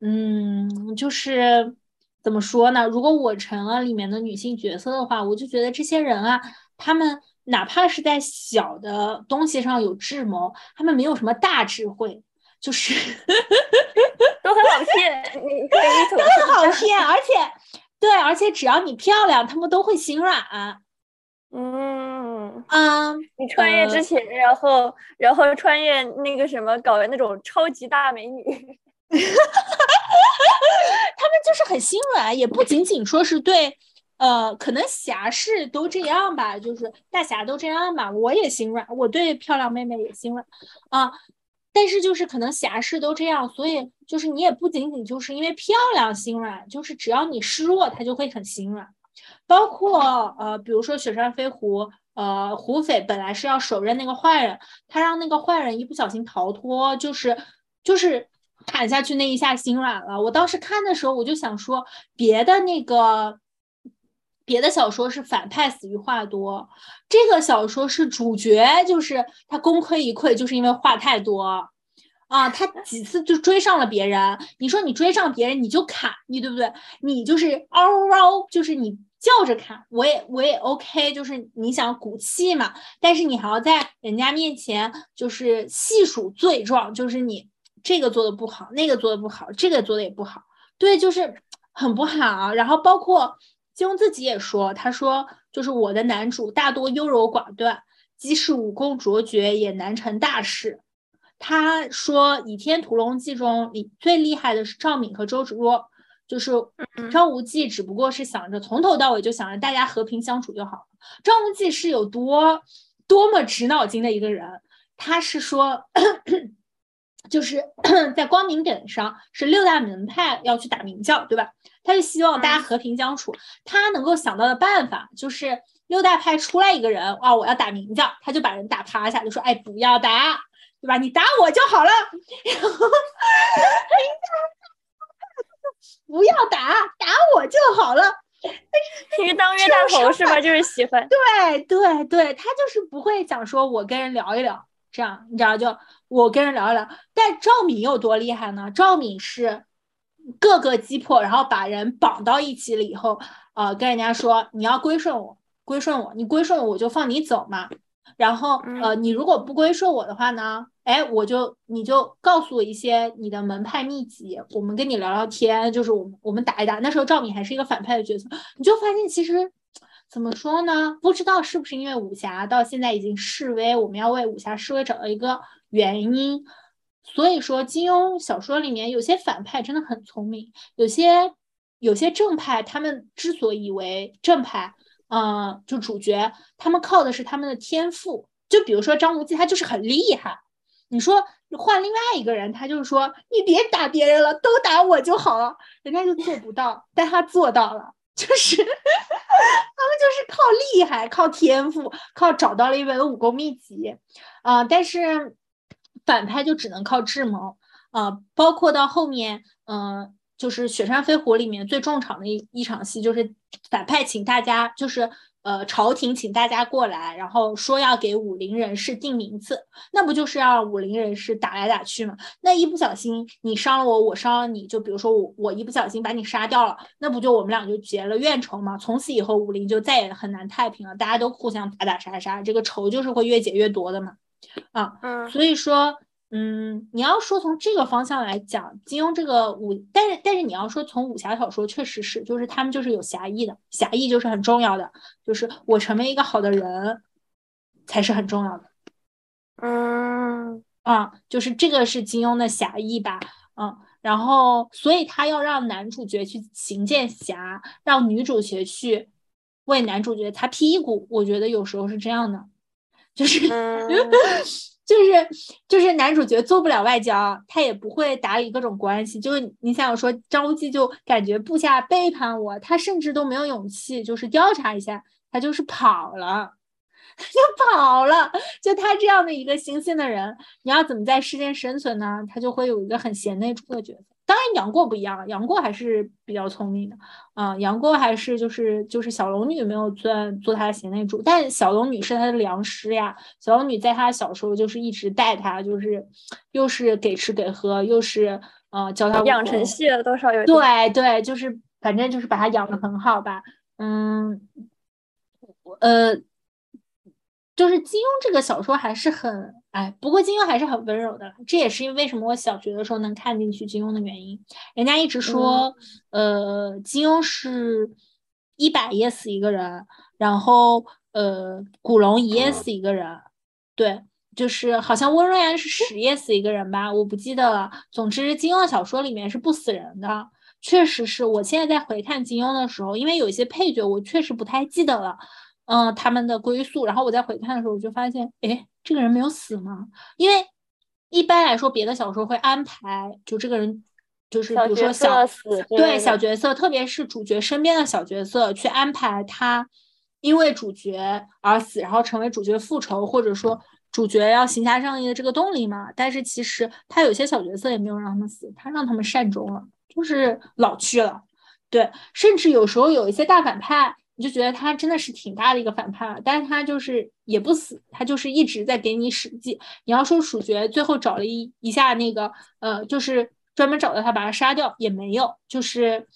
嗯，就是怎么说呢？如果我成了里面的女性角色的话，我就觉得这些人啊，他们。哪怕是在小的东西上有智谋，他们没有什么大智慧，就是 *laughs* 都很好骗，*laughs* 都很好骗，而且对，而且只要你漂亮，他们都会心软。*laughs* 嗯嗯，你穿越之前，然后然后穿越那个什么，搞的那种超级大美女，他们就是很心软，也不仅仅说是对。呃，可能侠士都这样吧，就是大侠都这样吧。我也心软，我对漂亮妹妹也心软啊。但是就是可能侠士都这样，所以就是你也不仅仅就是因为漂亮心软，就是只要你示弱，他就会很心软。包括呃，比如说雪山飞狐，呃，胡斐本来是要手刃那个坏人，他让那个坏人一不小心逃脱，就是就是砍下去那一下心软了。我当时看的时候，我就想说别的那个。别的小说是反派死于话多，这个小说是主角就是他功亏一篑，就是因为话太多啊。他几次就追上了别人，你说你追上别人你就砍你对不对？你就是嗷嗷，就是你叫着砍，我也我也 OK，就是你想鼓气嘛。但是你还要在人家面前就是细数罪状，就是你这个做的不好，那个做的不好，这个做的也不好，对，就是很不好。然后包括。金庸自己也说，他说就是我的男主大多优柔寡断，即使武功卓绝也难成大事。他说《倚天屠龙记》中里最厉害的是赵敏和周芷若，就是张无忌只不过是想着从头到尾就想着大家和平相处就好了。张无忌是有多多么直脑筋的一个人，他是说。就是 *clears throat* 在光明顶上，是六大门派要去打明教，对吧？他就希望大家和平相处。他能够想到的办法就是六大派出来一个人啊，我要打明教，他就把人打趴下，就说：“哎，不要打，对吧？你打我就好了。”然后不要打，打我就好了。其实当冤大头是吧？就是喜欢。对对对，他就是不会想说我跟人聊一聊这样，你知道就我跟人聊一聊。但赵敏有多厉害呢？赵敏是各个击破，然后把人绑到一起了以后，呃，跟人家说你要归顺我，归顺我，你归顺我，我就放你走嘛。然后，呃，你如果不归顺我的话呢，哎，我就你就告诉我一些你的门派秘籍，我们跟你聊聊天，就是我们我们打一打。那时候赵敏还是一个反派的角色，你就发现其实怎么说呢？不知道是不是因为武侠到现在已经示威，我们要为武侠示威找到一个原因。所以说，金庸小说里面有些反派真的很聪明，有些有些正派，他们之所以为正派。嗯，就主角他们靠的是他们的天赋，就比如说张无忌，他就是很厉害。你说换另外一个人，他就是说你别打别人了，都打我就好了，人家就做不到，但他做到了，就是 *laughs* 他们就是靠厉害，靠天赋，靠找到了一本武功秘籍啊。但是反派就只能靠智谋啊，包括到后面，嗯。就是《雪山飞狐》里面最重场的一一场戏，就是反派请大家，就是呃朝廷请大家过来，然后说要给武林人士定名次，那不就是让武林人士打来打去吗？那一不小心你伤了我，我伤了你，就比如说我我一不小心把你杀掉了，那不就我们俩就结了怨仇吗？从此以后武林就再也很难太平了，大家都互相打打杀杀，这个仇就是会越结越多的嘛。啊，嗯，所以说。嗯，你要说从这个方向来讲，金庸这个武，但是但是你要说从武侠小说，确实是，就是他们就是有侠义的，侠义就是很重要的，就是我成为一个好的人才是很重要的。嗯，啊，就是这个是金庸的侠义吧，嗯，然后所以他要让男主角去行剑侠，让女主角去为男主角擦屁股，我觉得有时候是这样的，*laughs* 就是。就是就是男主角做不了外交，他也不会打理各种关系。就是你想说张无忌就感觉部下背叛我，他甚至都没有勇气，就是调查一下，他就是跑了，*laughs* 就跑了。就他这样的一个心性的人，你要怎么在世间生存呢？他就会有一个很贤内助的角色。当然，杨过不一样，杨过还是比较聪明的，啊，杨过还是就是就是小龙女没有做做他的贤内助，但小龙女是他的良师呀。小龙女在他小时候就是一直带他，就是又是给吃给喝，又是呃教他养成系了多少有对对，就是反正就是把他养的很好吧，嗯，呃。就是金庸这个小说还是很哎，不过金庸还是很温柔的，这也是因为什么我小学的时候能看进去金庸的原因。人家一直说，呃，金庸是一百页死一个人，然后呃，古龙一页死一个人，对，就是好像温瑞安是十页死一个人吧，我不记得了。总之，金庸的小说里面是不死人的，确实是我现在在回看金庸的时候，因为有一些配角我确实不太记得了。嗯，他们的归宿，然后我在回看的时候，我就发现，哎，这个人没有死吗？因为一般来说，别的小说会安排，就这个人，就是比如说小对小角色，特别是主角身边的小角色，去安排他因为主角而死，然后成为主角复仇，或者说主角要行侠仗义的这个动力嘛。但是其实他有些小角色也没有让他们死，他让他们善终了，就是老去了。对，甚至有时候有一些大反派。你就觉得他真的是挺大的一个反派了，但是他就是也不死，他就是一直在给你使计。你要说主角最后找了一一下那个，呃，就是专门找到他把他杀掉也没有，就是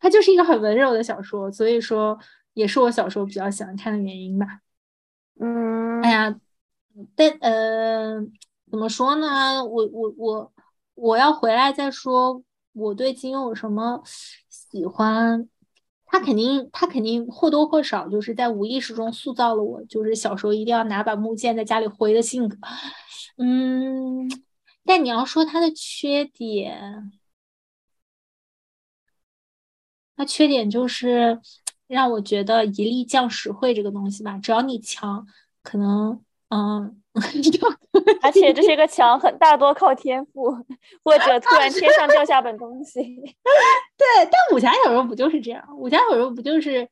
他就是一个很温柔的小说，所以说也是我小时候比较喜欢看的原因吧。嗯，哎呀，但呃，怎么说呢？我我我我要回来再说我对金庸有什么喜欢。他肯定，他肯定或多或少就是在无意识中塑造了我，就是小时候一定要拿把木剑在家里挥的性格。嗯，但你要说他的缺点，他缺点就是让我觉得一力降十会这个东西吧，只要你强，可能嗯。*laughs* 而且这些个强很大多靠天赋，或者突然天上掉下本东西。*laughs* 对，但武侠小说不就是这样？武侠小说不就是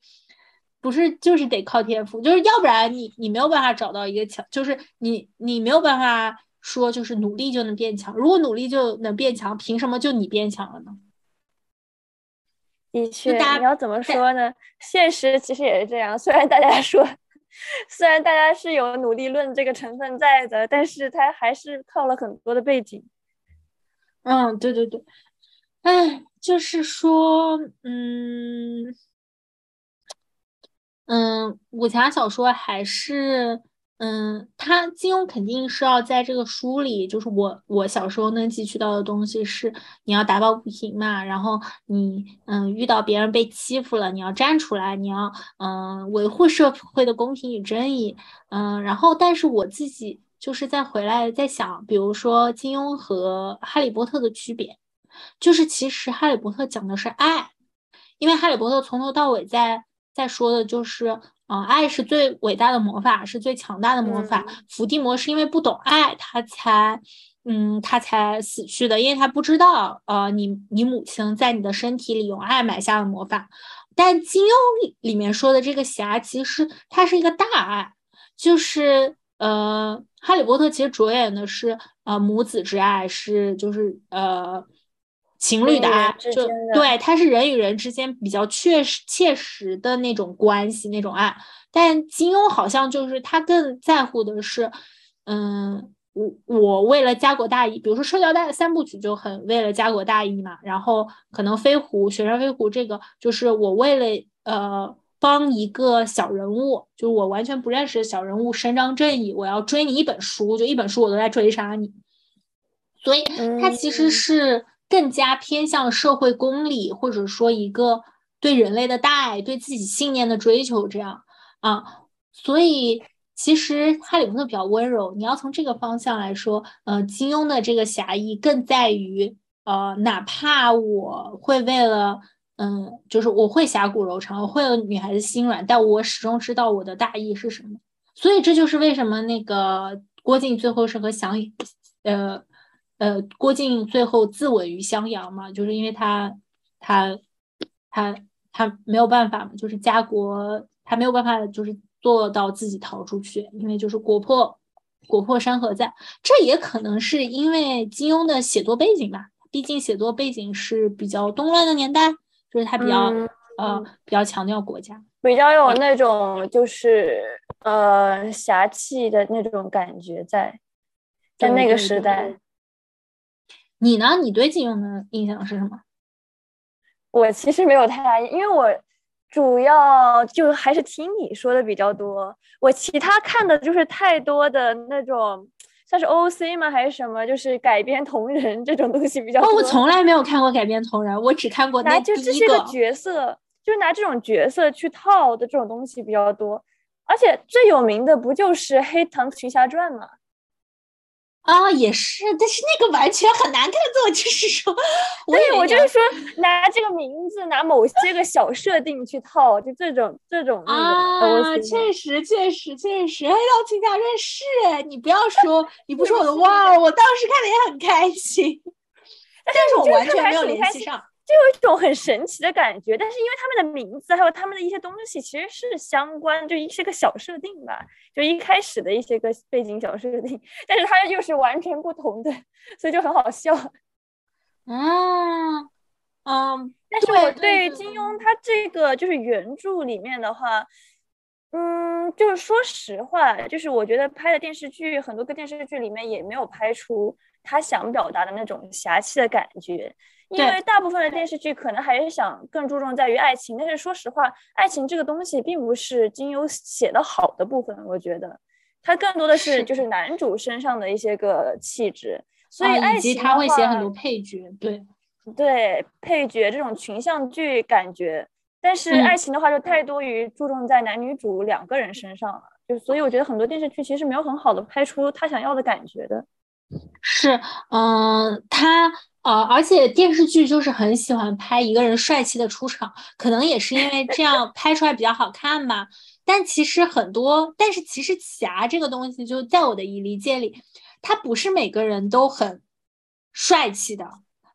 不是就是得靠天赋？就是要不然你你没有办法找到一个强，就是你你没有办法说就是努力就能变强。如果努力就能变强，凭什么就你变强了呢？的确，你要怎么说呢？现实其实也是这样。虽然大家说，*laughs* 虽然大家是有努力论这个成分在的，但是他还是靠了很多的背景。嗯，对对对。哎，就是说，嗯。嗯，武侠小说还是，嗯，他金庸肯定是要在这个书里，就是我我小时候能汲取到的东西是，你要打抱不平嘛，然后你，嗯，遇到别人被欺负了，你要站出来，你要，嗯，维护社会的公平与正义，嗯，然后，但是我自己就是再回来在想，比如说金庸和哈利波特的区别，就是其实哈利波特讲的是爱，因为哈利波特从头到尾在。在说的就是，嗯，爱是最伟大的魔法，是最强大的魔法。伏地魔是因为不懂爱，他才，嗯，他才死去的，因为他不知道，呃，你你母亲在你的身体里用爱埋下了魔法。但金庸里面说的这个侠，其实它是一个大爱，就是，呃，哈利波特其实着眼的是，呃，母子之爱，是就是，呃。情侣的爱，就对，它是人与人之间比较确实、切实的那种关系，那种爱。但金庸好像就是他更在乎的是，嗯，我我为了家国大义，比如说《射雕大三部曲》就很为了家国大义嘛。然后可能飞狐、雪山飞狐这个，就是我为了呃帮一个小人物，就是我完全不认识的小人物伸张正义，我要追你一本书，就一本书我都在追杀你。所以他其实是。更加偏向社会公理，或者说一个对人类的大爱、对自己信念的追求，这样啊。所以其实哈利波特比较温柔。你要从这个方向来说，呃，金庸的这个侠义更在于，呃，哪怕我会为了，嗯，就是我会侠骨柔肠，我会有女孩子心软，但我始终知道我的大义是什么。所以这就是为什么那个郭靖最后是和祥，呃。呃，郭靖最后自刎于襄阳嘛，就是因为他，他，他，他没有办法嘛，就是家国他没有办法，就是做到自己逃出去，因为就是国破，国破山河在。这也可能是因为金庸的写作背景吧，毕竟写作背景是比较动乱的年代，就是他比较呃比较强调国家，比较有那种就是呃侠气的那种感觉在，在那个时代。你呢？你对金庸的印象是什么？我其实没有太大，因为我主要就还是听你说的比较多。我其他看的就是太多的那种，像是 OOC 吗？还是什么？就是改编同人这种东西比较多。我从来没有看过改编同人，我只看过那就这些个角色，就是拿这种角色去套的这种东西比较多。而且最有名的不就是《黑藤群侠传》吗？啊，也是，但是那个完全很难看作，就是说，对，我就是说拿这个名字，拿某些个小设定去套，就这种这种啊，确实确实确实，要请假认识，你不要说，你不说我都忘了，我当时看的也很开心，*laughs* 但是我完全没有联系上。就有一种很神奇的感觉，但是因为他们的名字还有他们的一些东西其实是相关，就一些个小设定吧，就一开始的一些个背景小设定，*laughs* 但是它又是完全不同的，所以就很好笑。*laughs* 嗯嗯，但是我对金庸他这个就是原著里面的话，嗯，就是说实话，就是我觉得拍的电视剧很多个电视剧里面也没有拍出他想表达的那种侠气的感觉。因为大部分的电视剧可能还是想更注重在于爱情，但是说实话，爱情这个东西并不是金庸写的好的部分，我觉得，它更多的是就是。男主身上的一些个气质，所以爱情他会写很多配角，对。对，配角这种群像剧感觉，但是爱情的话就太多于注重在男女主两个人身上了，就所以我觉得很多电视剧其实没有很好的拍出他想要的感觉的，是，嗯，他。呃，而且电视剧就是很喜欢拍一个人帅气的出场，可能也是因为这样拍出来比较好看吧。但其实很多，但是其实侠这个东西，就在我的理解里，他不是每个人都很帅气的。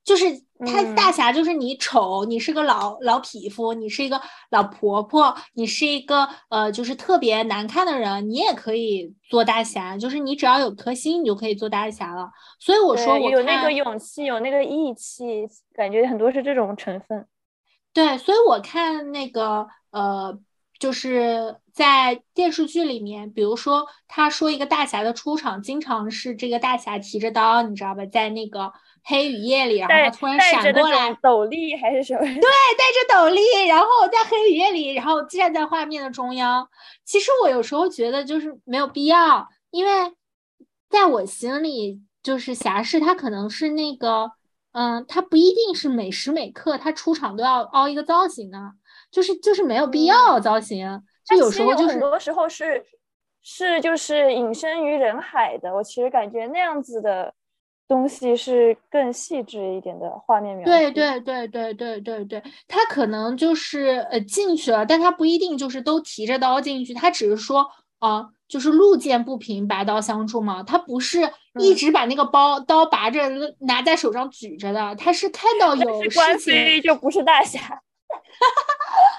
就是他大侠，就是你丑，你是个老老匹夫，你是一个老婆婆，你是一个呃，就是特别难看的人，你也可以做大侠。就是你只要有颗心，你就可以做大侠了。所以我说，我有那个勇气，有那个义气，感觉很多是这种成分。对，所以我看那个呃，就是在电视剧里面，比如说他说一个大侠的出场，经常是这个大侠提着刀，你知道吧，在那个黑雨夜里，然后他突然闪过来，斗笠还是什么？对，戴着斗笠，然后在黑雨夜里，然后站在画面的中央。其实我有时候觉得就是没有必要，因为在我心里，就是侠士他可能是那个。嗯，他不一定是每时每刻他出场都要凹一个造型的，就是就是没有必要造型。就有时候就是很多时候是是就是隐身于人海的。我其实感觉那样子的东西是更细致一点的画面描述。对对对对对对对，他可能就是呃进去了，但他不一定就是都提着刀进去，他只是说啊。就是路见不平，拔刀相助嘛。他不是一直把那个包刀拔着拿在手上举着的，他是看到有事情就不是大侠，*laughs* 他是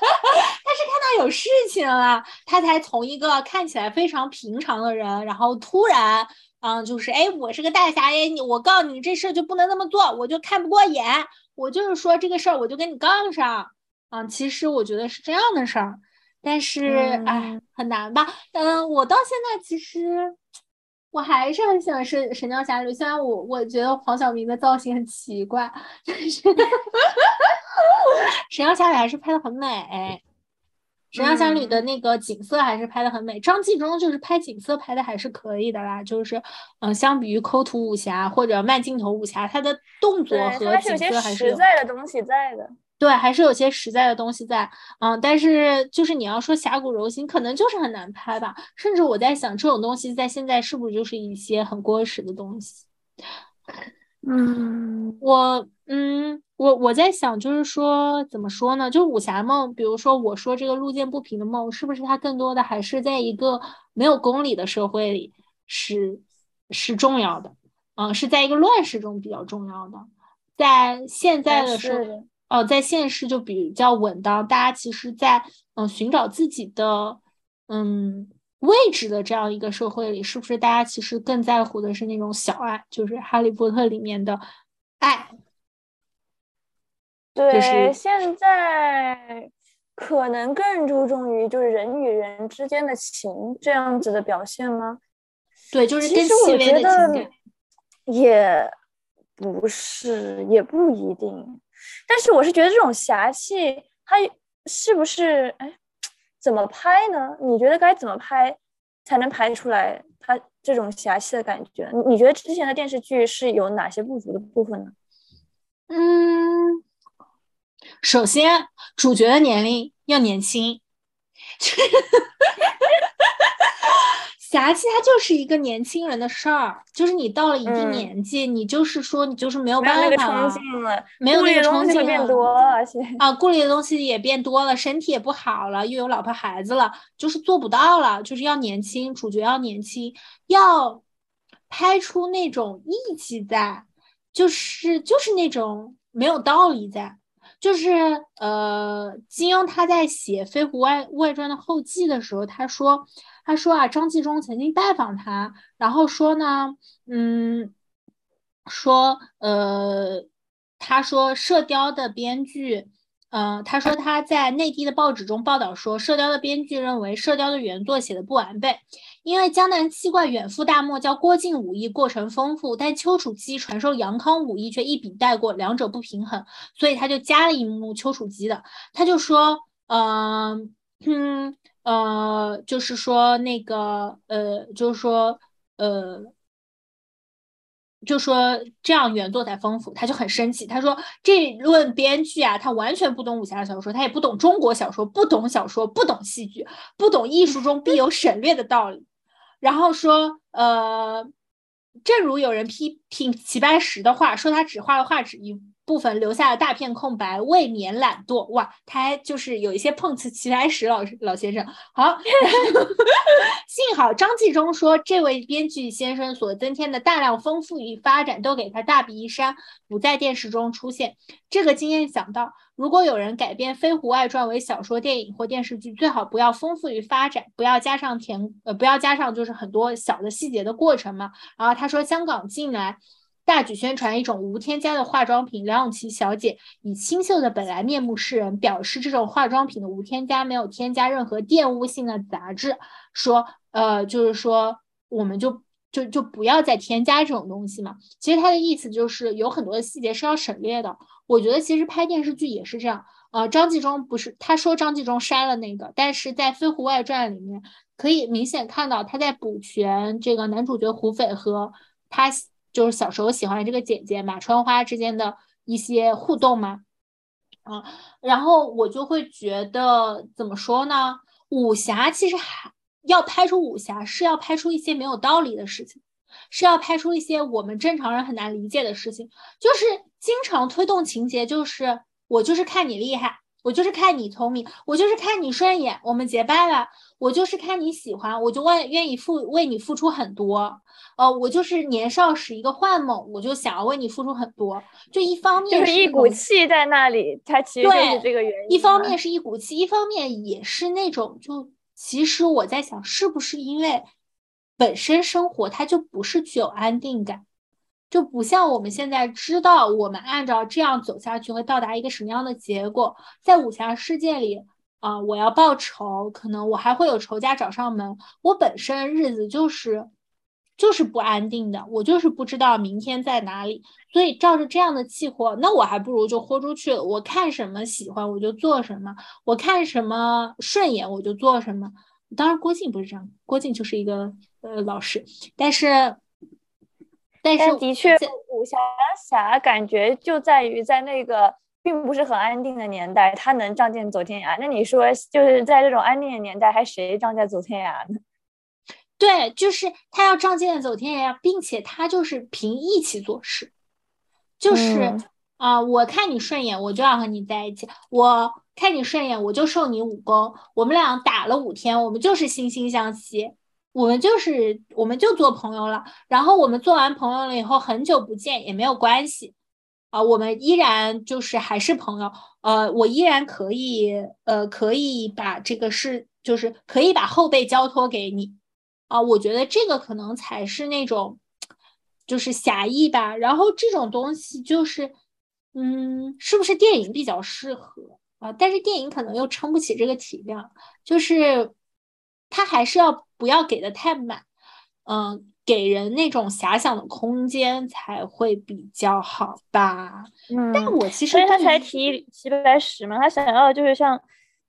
看到有事情了，他才从一个看起来非常平常的人，然后突然，嗯，就是哎，我是个大侠耶，你我告诉你这事就不能那么做，我就看不过眼，我就是说这个事儿我就跟你杠上，嗯，其实我觉得是这样的事儿。但是，哎，很难吧？嗯，我到现在其实我还是很喜欢《神神雕侠侣》，虽然我我觉得黄晓明的造型很奇怪，但是 *laughs*《神雕侠侣》还是拍的很美，《神雕侠侣》的那个景色还是拍的很美。张纪中就是拍景色拍的还是可以的啦，就是嗯，相比于抠图武侠或者慢镜头武侠，他的动作和景色还是实在的东西在的。对，还是有些实在的东西在，嗯，但是就是你要说侠骨柔情，可能就是很难拍吧。甚至我在想，这种东西在现在是不是就是一些很过时的东西？嗯，我，嗯，我我在想，就是说怎么说呢？就是武侠梦，比如说我说这个路见不平的梦，是不是它更多的还是在一个没有公理的社会里是是重要的？嗯，是在一个乱世中比较重要的，在现在的时候。哦，在现实就比较稳当，大家其实，在嗯寻找自己的嗯位置的这样一个社会里，是不是大家其实更在乎的是那种小爱，就是《哈利波特》里面的爱？对，现在可能更注重于就是人与人之间的情这样子的表现吗？对，就是更细微的情感。也不是，也不一定。但是我是觉得这种侠气，它是不是哎，怎么拍呢？你觉得该怎么拍才能拍出来它这种侠气的感觉？你觉得之前的电视剧是有哪些不足的部分呢？嗯，首先主角的年龄要年轻。*laughs* 侠气它就是一个年轻人的事儿，就是你到了一定年纪，你就是说你就是没有办法了，没有那个冲劲变多了，啊，顾虑的东西也变多了，身体也不好了，又有老婆孩子了，就是做不到了，就是要年轻，主角要年轻，要拍出那种义气在，就是就是那种没有道理在，就是呃，金庸他在写《飞狐外外传》的后记的时候，他说。他说啊，张纪中曾经拜访他，然后说呢，嗯，说呃，他说《射雕》的编剧，呃，他说他在内地的报纸中报道说，《射雕》的编剧认为《射雕》的原作写的不完备，因为江南七怪远赴大漠，叫郭靖武艺过程丰富，但丘处机传授杨康武艺却一笔带过，两者不平衡，所以他就加了一幕丘处机的，他就说，嗯嗯。呃，就是说那个，呃，就是说，呃，就说这样原作才丰富，他就很生气。他说这论编剧啊，他完全不懂武侠小说，他也不懂中国小说，不懂小说，不懂戏剧，不懂艺术中必有省略的道理。然后说，呃，正如有人批评齐白石的画，说他只画了画纸一。部分留下了大片空白，未免懒惰。哇，他还就是有一些碰瓷齐白石老师老先生。好，*laughs* *laughs* 幸好张纪中说，这位编剧先生所增添的大量丰富与发展，都给他大笔一删，不在电视中出现。这个经验想到，如果有人改编《飞狐外传》为小说、电影或电视剧，最好不要丰富与发展，不要加上填呃，不要加上就是很多小的细节的过程嘛。然后他说，香港近来。大举宣传一种无添加的化妆品。梁咏琪小姐以清秀的本来面目示人，表示这种化妆品的无添加，没有添加任何玷污性的杂质。说，呃，就是说，我们就就就不要再添加这种东西嘛。其实他的意思就是有很多的细节是要省略的。我觉得其实拍电视剧也是这样。呃，张纪中不是他说张纪中删了那个，但是在《飞狐外传》里面可以明显看到他在补全这个男主角胡斐和他就是小时候喜欢的这个姐姐马川花之间的一些互动嘛。啊，然后我就会觉得怎么说呢？武侠其实还要拍出武侠，是要拍出一些没有道理的事情，是要拍出一些我们正常人很难理解的事情，就是经常推动情节，就是。我就是看你厉害，我就是看你聪明，我就是看你顺眼，我们结拜了。我就是看你喜欢，我就愿愿意付为你付出很多。呃，我就是年少时一个幻梦，我就想要为你付出很多。就一方面就是一股气在那里，它其实就是这个原因。一方面是一股气，一方面也是那种就其实我在想，是不是因为本身生活它就不是具有安定感。就不像我们现在知道，我们按照这样走下去会到达一个什么样的结果。在武侠世界里，啊，我要报仇，可能我还会有仇家找上门。我本身日子就是就是不安定的，我就是不知道明天在哪里。所以照着这样的气活，那我还不如就豁出去了。我看什么喜欢我就做什么，我看什么顺眼我就做什么。当然，郭靖不是这样，郭靖就是一个呃老实，但是。但是的确，武侠侠感觉就在于在那个并不是很安定的年代，他能仗剑走天涯。那你说，就是在这种安定的年代，还谁仗剑走天涯呢？*laughs* 对，就是他要仗剑走天涯，并且他就是凭义气做事，就是啊，我看你顺眼，我就要和你在一起；我看你顺眼，我就授你武功。我们俩打了五天，我们就是惺惺相惜。我们就是，我们就做朋友了。然后我们做完朋友了以后，很久不见也没有关系啊，我们依然就是还是朋友。呃，我依然可以，呃，可以把这个事，就是可以把后背交托给你啊。我觉得这个可能才是那种，就是侠义吧。然后这种东西就是，嗯，是不是电影比较适合啊？但是电影可能又撑不起这个体量，就是。他还是要不要给的太满，嗯，给人那种遐想的空间才会比较好吧。嗯，但我其实所以他才提齐白石嘛，他想要的就是像，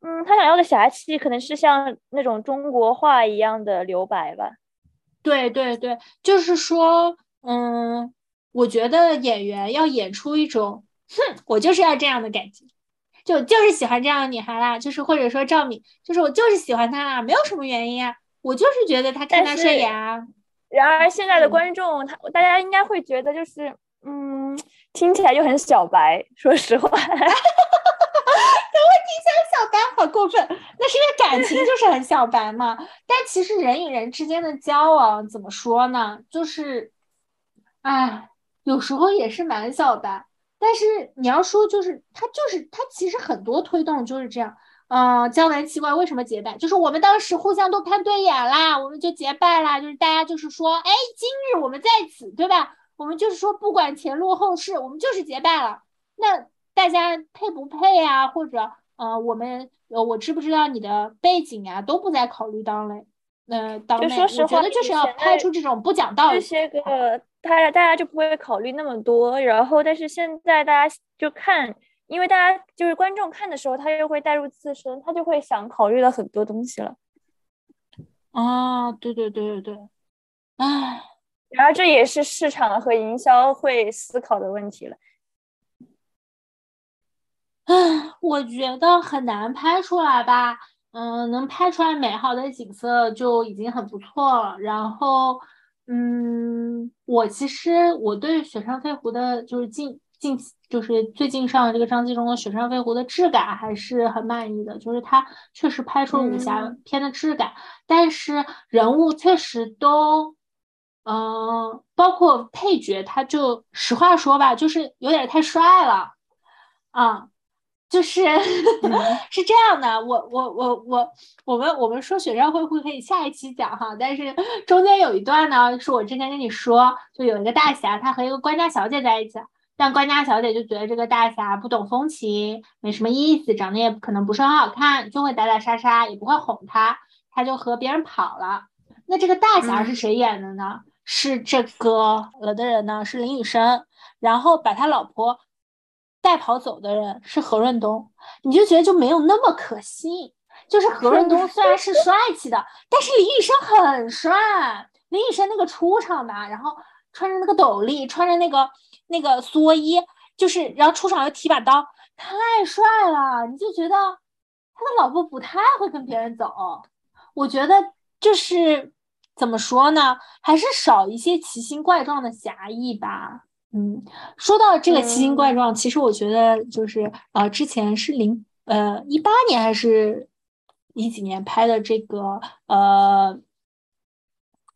嗯，他想要的侠气可能是像那种中国画一样的留白吧。对对对，就是说，嗯，我觉得演员要演出一种，哼，我就是要这样的感觉。就就是喜欢这样的女孩啦，就是或者说赵敏，就是我就是喜欢她啦，没有什么原因啊，我就是觉得她看她顺眼啊。然而现在的观众，他大家应该会觉得就是，嗯，听起来就很小白。说实话，*laughs* 怎么听起来小白好过分？那是因为感情就是很小白嘛。但其实人与人之间的交往怎么说呢？就是，哎，有时候也是蛮小白。但是你要说，就是他，就是他，其实很多推动就是这样。嗯，江南七怪为什么结拜？就是我们当时互相都看对眼啦，我们就结拜啦。就是大家就是说，哎，今日我们在此，对吧？我们就是说，不管前路后事，我们就是结拜了。那大家配不配啊？或者，呃，我们，呃，我知不知道你的背景啊，都不再考虑当嘞。呃，当内，我觉得就是要拍出这种不讲道理。这些个。大家大家就不会考虑那么多，然后但是现在大家就看，因为大家就是观众看的时候，他又会带入自身，他就会想考虑了很多东西了。啊，对对对对对，唉，然后这也是市场和营销会思考的问题了。唉，我觉得很难拍出来吧，嗯，能拍出来美好的景色就已经很不错了，然后。嗯，我其实我对《雪山飞狐》的，就是近近就是最近上的这个张纪中的《雪山飞狐》的质感还是很满意的，就是他确实拍出了武侠片的质感，但是人物确实都，嗯，包括配角，他就实话说吧，就是有点太帅了，啊，就是 *laughs* 是这样的，我我我我我们我们说雪山会会可以下一期讲哈，但是中间有一段呢，是我之前跟你说，就有一个大侠，他和一个官家小姐在一起，但官家小姐就觉得这个大侠不懂风情，没什么意思，长得也可能不是很好看，就会打打杀杀，也不会哄他，他就和别人跑了。那这个大侠是谁演的呢？是这个了的人呢？是林雨生，然后把他老婆。带跑走的人是何润东，你就觉得就没有那么可信。就是何润东虽然是 *laughs* 帅气的，但是林雨生很帅。林雨生那个出场吧，然后穿着那个斗笠，穿着那个那个蓑衣，就是然后出场又提把刀，太帅了。你就觉得他的老婆不太会跟别人走。我觉得就是怎么说呢，还是少一些奇形怪状的侠义吧。嗯，说到这个奇形怪状，其实我觉得就是呃，之前是零呃一八年还是一几年拍的这个呃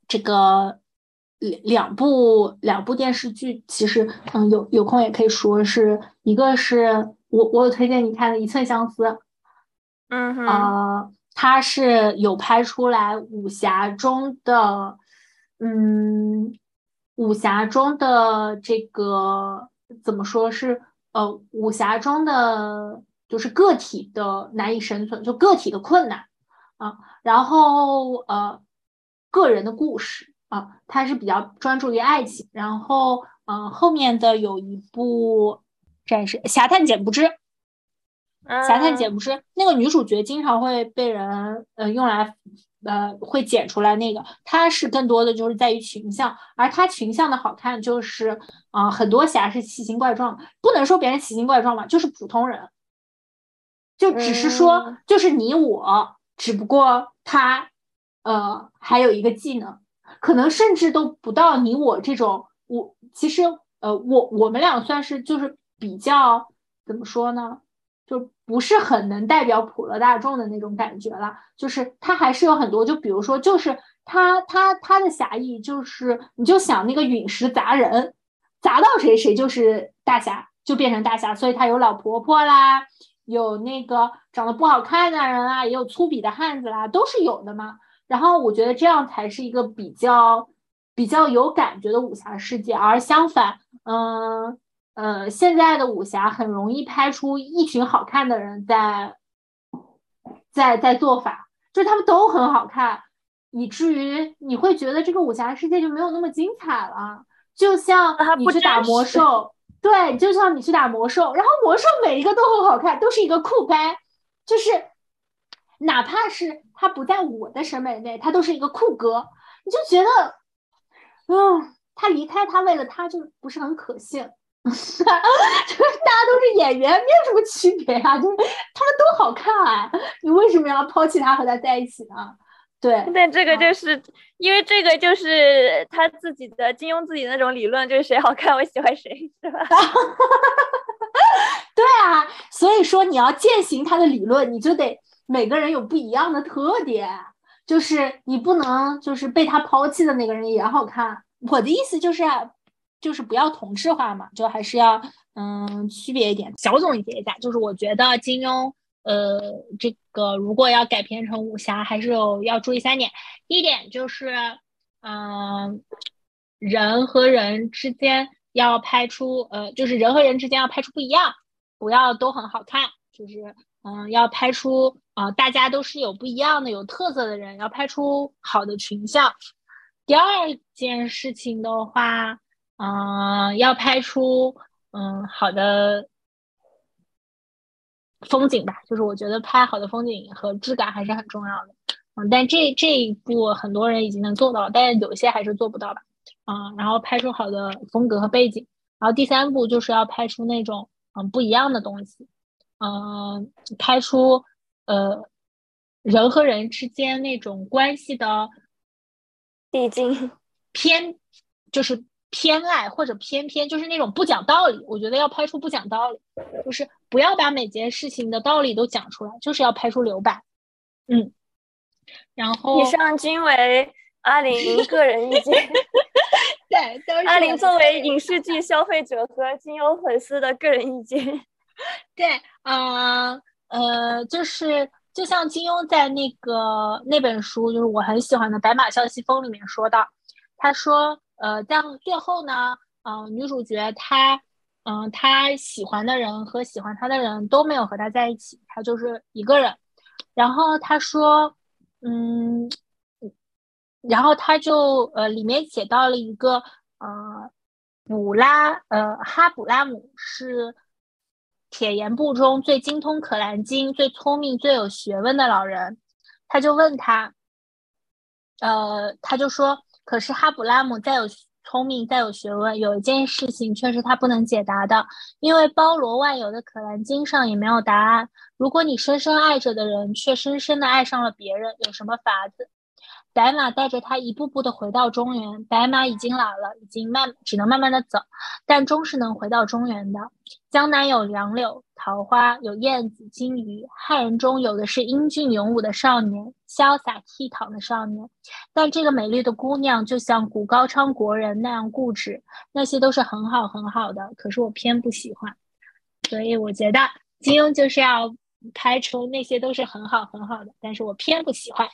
这个两两部两部电视剧，其实嗯有有空也可以说是一个是我我有推荐你看的《一寸相思》，嗯哼，呃，它是有拍出来武侠中的嗯。武侠中的这个怎么说是呃，武侠中的就是个体的难以生存，就个体的困难啊。然后呃，个人的故事啊，他是比较专注于爱情。然后嗯，后面的有一部战士侠探简不知，侠探简不知那个女主角经常会被人呃用来。呃，会剪出来那个，她是更多的就是在于群像，而她群像的好看，就是啊，很多侠是奇形怪状，不能说别人奇形怪状吧，就是普通人，就只是说就是你我，只不过他呃还有一个技能，可能甚至都不到你我这种，我其实呃我我们俩算是就是比较怎么说呢？就不是很能代表普罗大众的那种感觉了，就是他还是有很多，就比如说，就是他他他的侠义，就是你就想那个陨石砸人，砸到谁谁就是大侠，就变成大侠，所以他有老婆婆啦，有那个长得不好看的人啊，也有粗鄙的汉子啦，都是有的嘛。然后我觉得这样才是一个比较比较有感觉的武侠世界，而相反，嗯。呃，现在的武侠很容易拍出一群好看的人在，在在做法，就是他们都很好看，以至于你会觉得这个武侠世界就没有那么精彩了。就像你去打魔兽，对，就像你去打魔兽，然后魔兽每一个都很好看，都是一个酷拍，就是哪怕是他不在我的审美内，他都是一个酷哥，你就觉得，嗯，他离开他为了他就不是很可信。*laughs* 就是大家都是演员，没有什么区别啊，就是他们都好看啊，你为什么要抛弃他和他在一起呢？对，但这个就是因为这个就是他自己的金庸自己那种理论，就是谁好看我喜欢谁，是吧？*laughs* 对啊，所以说你要践行他的理论，你就得每个人有不一样的特点，就是你不能就是被他抛弃的那个人也好看。我的意思就是。就是不要同质化嘛，就还是要嗯区别一点。小总结一下，就是我觉得金庸呃这个如果要改编成武侠，还是有要注意三点。第一点就是嗯人和人之间要拍出呃就是人和人之间要拍出不一样，不要都很好看，就是嗯要拍出啊大家都是有不一样的有特色的人，要拍出好的群像。第二件事情的话。嗯，要拍出嗯好的风景吧，就是我觉得拍好的风景和质感还是很重要的。嗯，但这这一步很多人已经能做到，但有些还是做不到吧。嗯，然后拍出好的风格和背景，然后第三步就是要拍出那种嗯不一样的东西，嗯，拍出呃人和人之间那种关系的递进 *laughs* 偏，就是。偏爱或者偏偏就是那种不讲道理，我觉得要拍出不讲道理，就是不要把每件事情的道理都讲出来，就是要拍出留白。嗯，然后以上均为阿林个人意见。*laughs* 对，阿林作为影视剧消费者和金庸粉丝的个人意见。*laughs* 对，嗯呃，就是就像金庸在那个那本书，就是我很喜欢的《白马啸西风》里面说到，他说，呃，在最后呢，嗯，女主角她，嗯，她喜欢的人和喜欢她的人都没有和她在一起，她就是一个人。然后他说，嗯，然后他就呃，里面写到了一个呃，卜拉呃，哈卜拉姆是铁岩部中最精通可兰经、最聪明、最有学问的老人。他就问他，呃，他就说，可是哈卜拉姆再有。聪明再有学问，有一件事情却是他不能解答的，因为包罗万有的《可兰经》上也没有答案。如果你深深爱着的人却深深的爱上了别人，有什么法子？白马带着他一步步的回到中原。白马已经老了，已经慢，只能慢慢的走，但终是能回到中原的。江南有杨柳、桃花，有燕子、金鱼，汉人中有的是英俊勇武的少年，潇洒倜傥的少年。但这个美丽的姑娘就像古高昌国人那样固执，那些都是很好很好的，可是我偏不喜欢。所以我觉得金庸就是要拍出那些都是很好很好的，但是我偏不喜欢。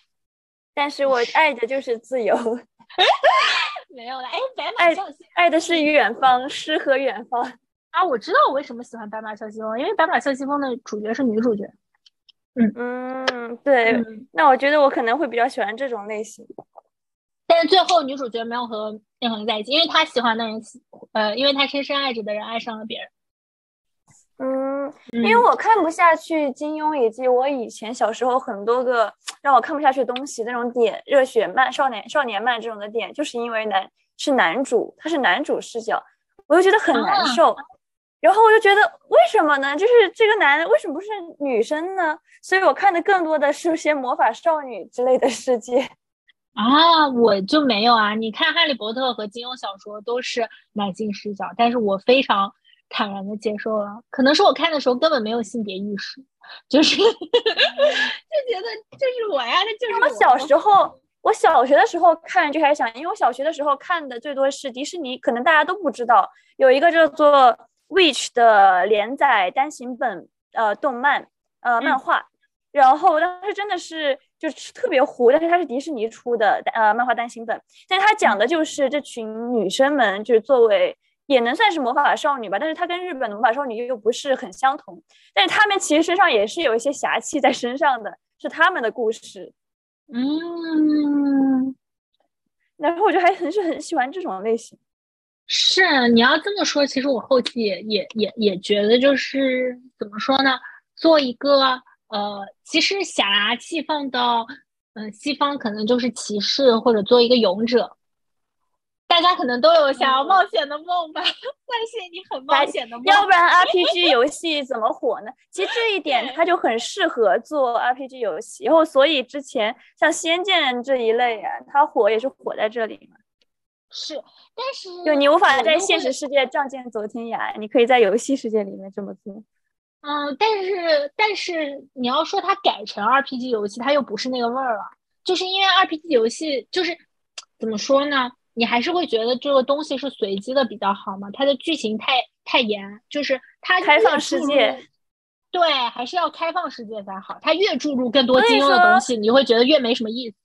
但是我 *laughs* 爱的就是自由，*laughs* 没有了。哎，白马爱的是远方，诗和远方啊！我知道我为什么喜欢白马啸西风，因为白马啸西风的主角是女主角。嗯嗯，对。那我觉得我可能会比较喜欢这种类型，但是最后女主角没有和任何人在一起，因为她喜欢的人，呃，因为她深深爱着的人爱上了别人。嗯，因为我看不下去金庸，以及我以前小时候很多个让我看不下去东西那种点，热血漫、少年少年漫这种的点，就是因为男是男主，他是男主视角，我就觉得很难受。然后我就觉得为什么呢？就是这个男的为什么不是女生呢？所以我看的更多的是些魔法少女之类的世界 *laughs* 啊，我就没有啊。你看《哈利波特》和金庸小说都是男性视角，但是我非常。坦然的接受了，可能是我看的时候根本没有性别意识，就是 *laughs* 就觉得就是我呀，这就是我小时候，我小学的时候看就开始想，因为我小学的时候看的最多是迪士尼，可能大家都不知道有一个叫做《Witch》的连载单行本，呃，动漫，呃，漫画，然后当时真的是就是特别糊，但是它是迪士尼出的，呃，漫画单行本，但是它讲的就是这群女生们就是作为。也能算是魔法少女吧，但是她跟日本的魔法少女又不是很相同。但是她们其实身上也是有一些侠气在身上的，是他们的故事。嗯，然后我就还很是很喜欢这种类型。是你要这么说，其实我后期也也也也觉得，就是怎么说呢？做一个呃，其实侠气放到嗯西方，可能就是骑士或者做一个勇者。大家可能都有想要冒险的梦吧？*laughs* 但是你很冒险的梦，要不然 *laughs* RPG 游戏怎么火呢？其实这一点它就很适合做 RPG 游戏，然后所以之前像《仙剑》这一类啊，它火也是火在这里嘛。是，但是就你无法在现实世界仗剑走天涯，你可以在游戏世界里面这么做。嗯，但是但是你要说它改成 RPG 游戏，它又不是那个味儿了，就是因为 RPG 游戏就是怎么说呢？你还是会觉得这个东西是随机的比较好嘛？它的剧情太太严，就是它开放世界，对，还是要开放世界才好。它越注入更多金庸的东西，你会觉得越没什么意思。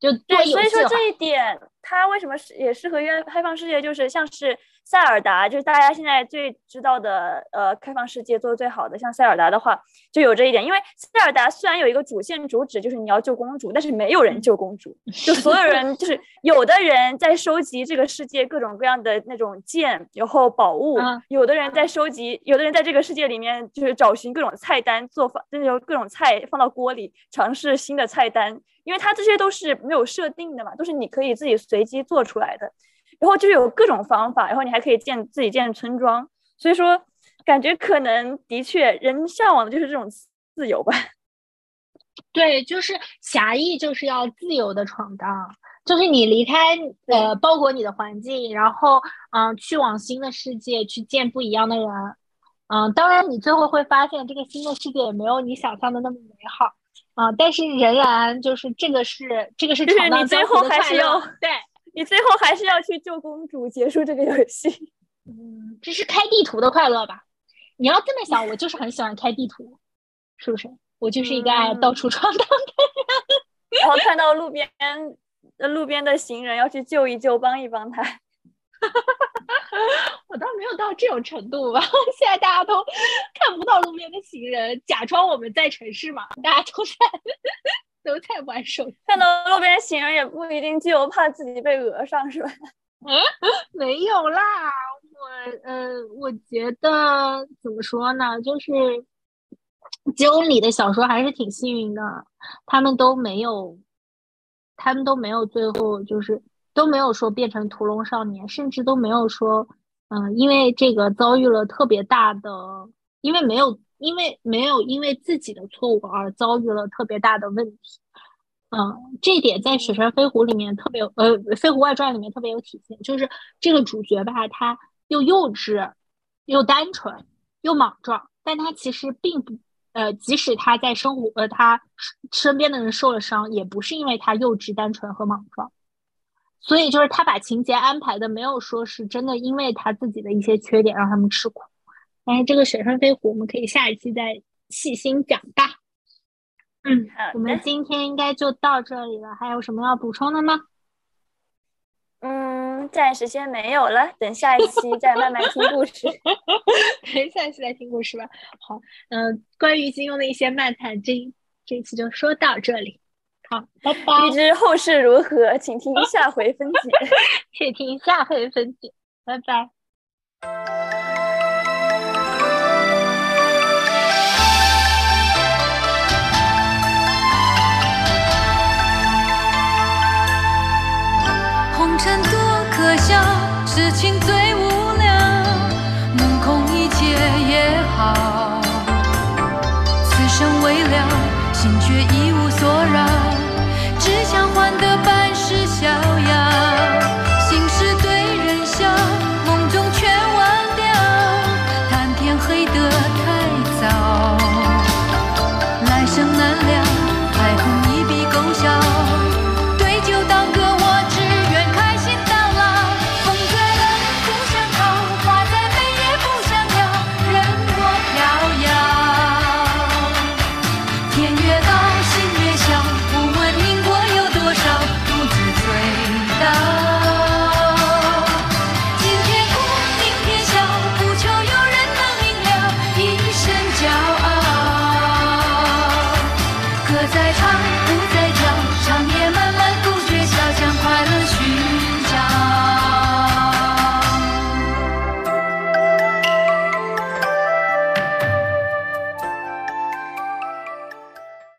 就对，所以说这一点，它为什么是也适合于开放世界？就是像是。塞尔达就是大家现在最知道的，呃，开放世界做的最好的。像塞尔达的话，就有这一点。因为塞尔达虽然有一个主线主旨，就是你要救公主，但是没有人救公主，*laughs* 就所有人就是有的人在收集这个世界各种各样的那种剑，然后宝物；有的人在收集，有的人在这个世界里面就是找寻各种菜单做法，就是各种菜放到锅里尝试新的菜单。因为它这些都是没有设定的嘛，都是你可以自己随机做出来的。然后就有各种方法，然后你还可以建自己建村庄，所以说感觉可能的确人向往的就是这种自由吧。*laughs* 对，就是侠义就是要自由的闯荡，就是你离开呃包裹你的环境，然后嗯去往新的世界去见不一样的人，嗯，当然你最后会发现这个新的世界也没有你想象的那么美好。啊，但是仍然就是这个是这个是闯荡江湖的快乐，对。你最后还是要去救公主，结束这个游戏。嗯，这是开地图的快乐吧？你要这么想，我就是很喜欢开地图，是不是？我就是一个爱到处闯荡的人，然后看到路边路边的行人要去救一救，帮一帮他。*laughs* 我倒没有到这种程度吧。现在大家都看不到路边的行人，假装我们在城市嘛，大家都在都在玩手机。看到路边行人也不一定救，怕自己被讹上是吧？嗯，*laughs* 没有啦。我呃，我觉得怎么说呢，就是金庸里的小说还是挺幸运的，他们都没有，他们都没有最后就是都没有说变成屠龙少年，甚至都没有说，嗯，因为这个遭遇了特别大的，因为没有，因为没有因为自己的错误而遭遇了特别大的问题。嗯，这一点在《雪山飞狐》里面特别有，呃，《飞狐外传》里面特别有体现，就是这个主角吧，他。又幼稚，又单纯，又莽撞，但他其实并不，呃，即使他在生活，呃，他身边的人受了伤，也不是因为他幼稚、单纯和莽撞，所以就是他把情节安排的没有说是真的，因为他自己的一些缺点让他们吃苦。但是这个雪山飞狐，我们可以下一期再细心讲吧。嗯，我们今天应该就到这里了，还有什么要补充的吗？嗯，暂时先没有了，等下一期再慢慢听故事。*laughs* 等下一期再听故事吧。好，嗯，关于金庸的一些漫谈，这这期就说到这里。好，拜拜。欲知后事如何，请听下回分解。*laughs* 请听下回分解。拜拜。事情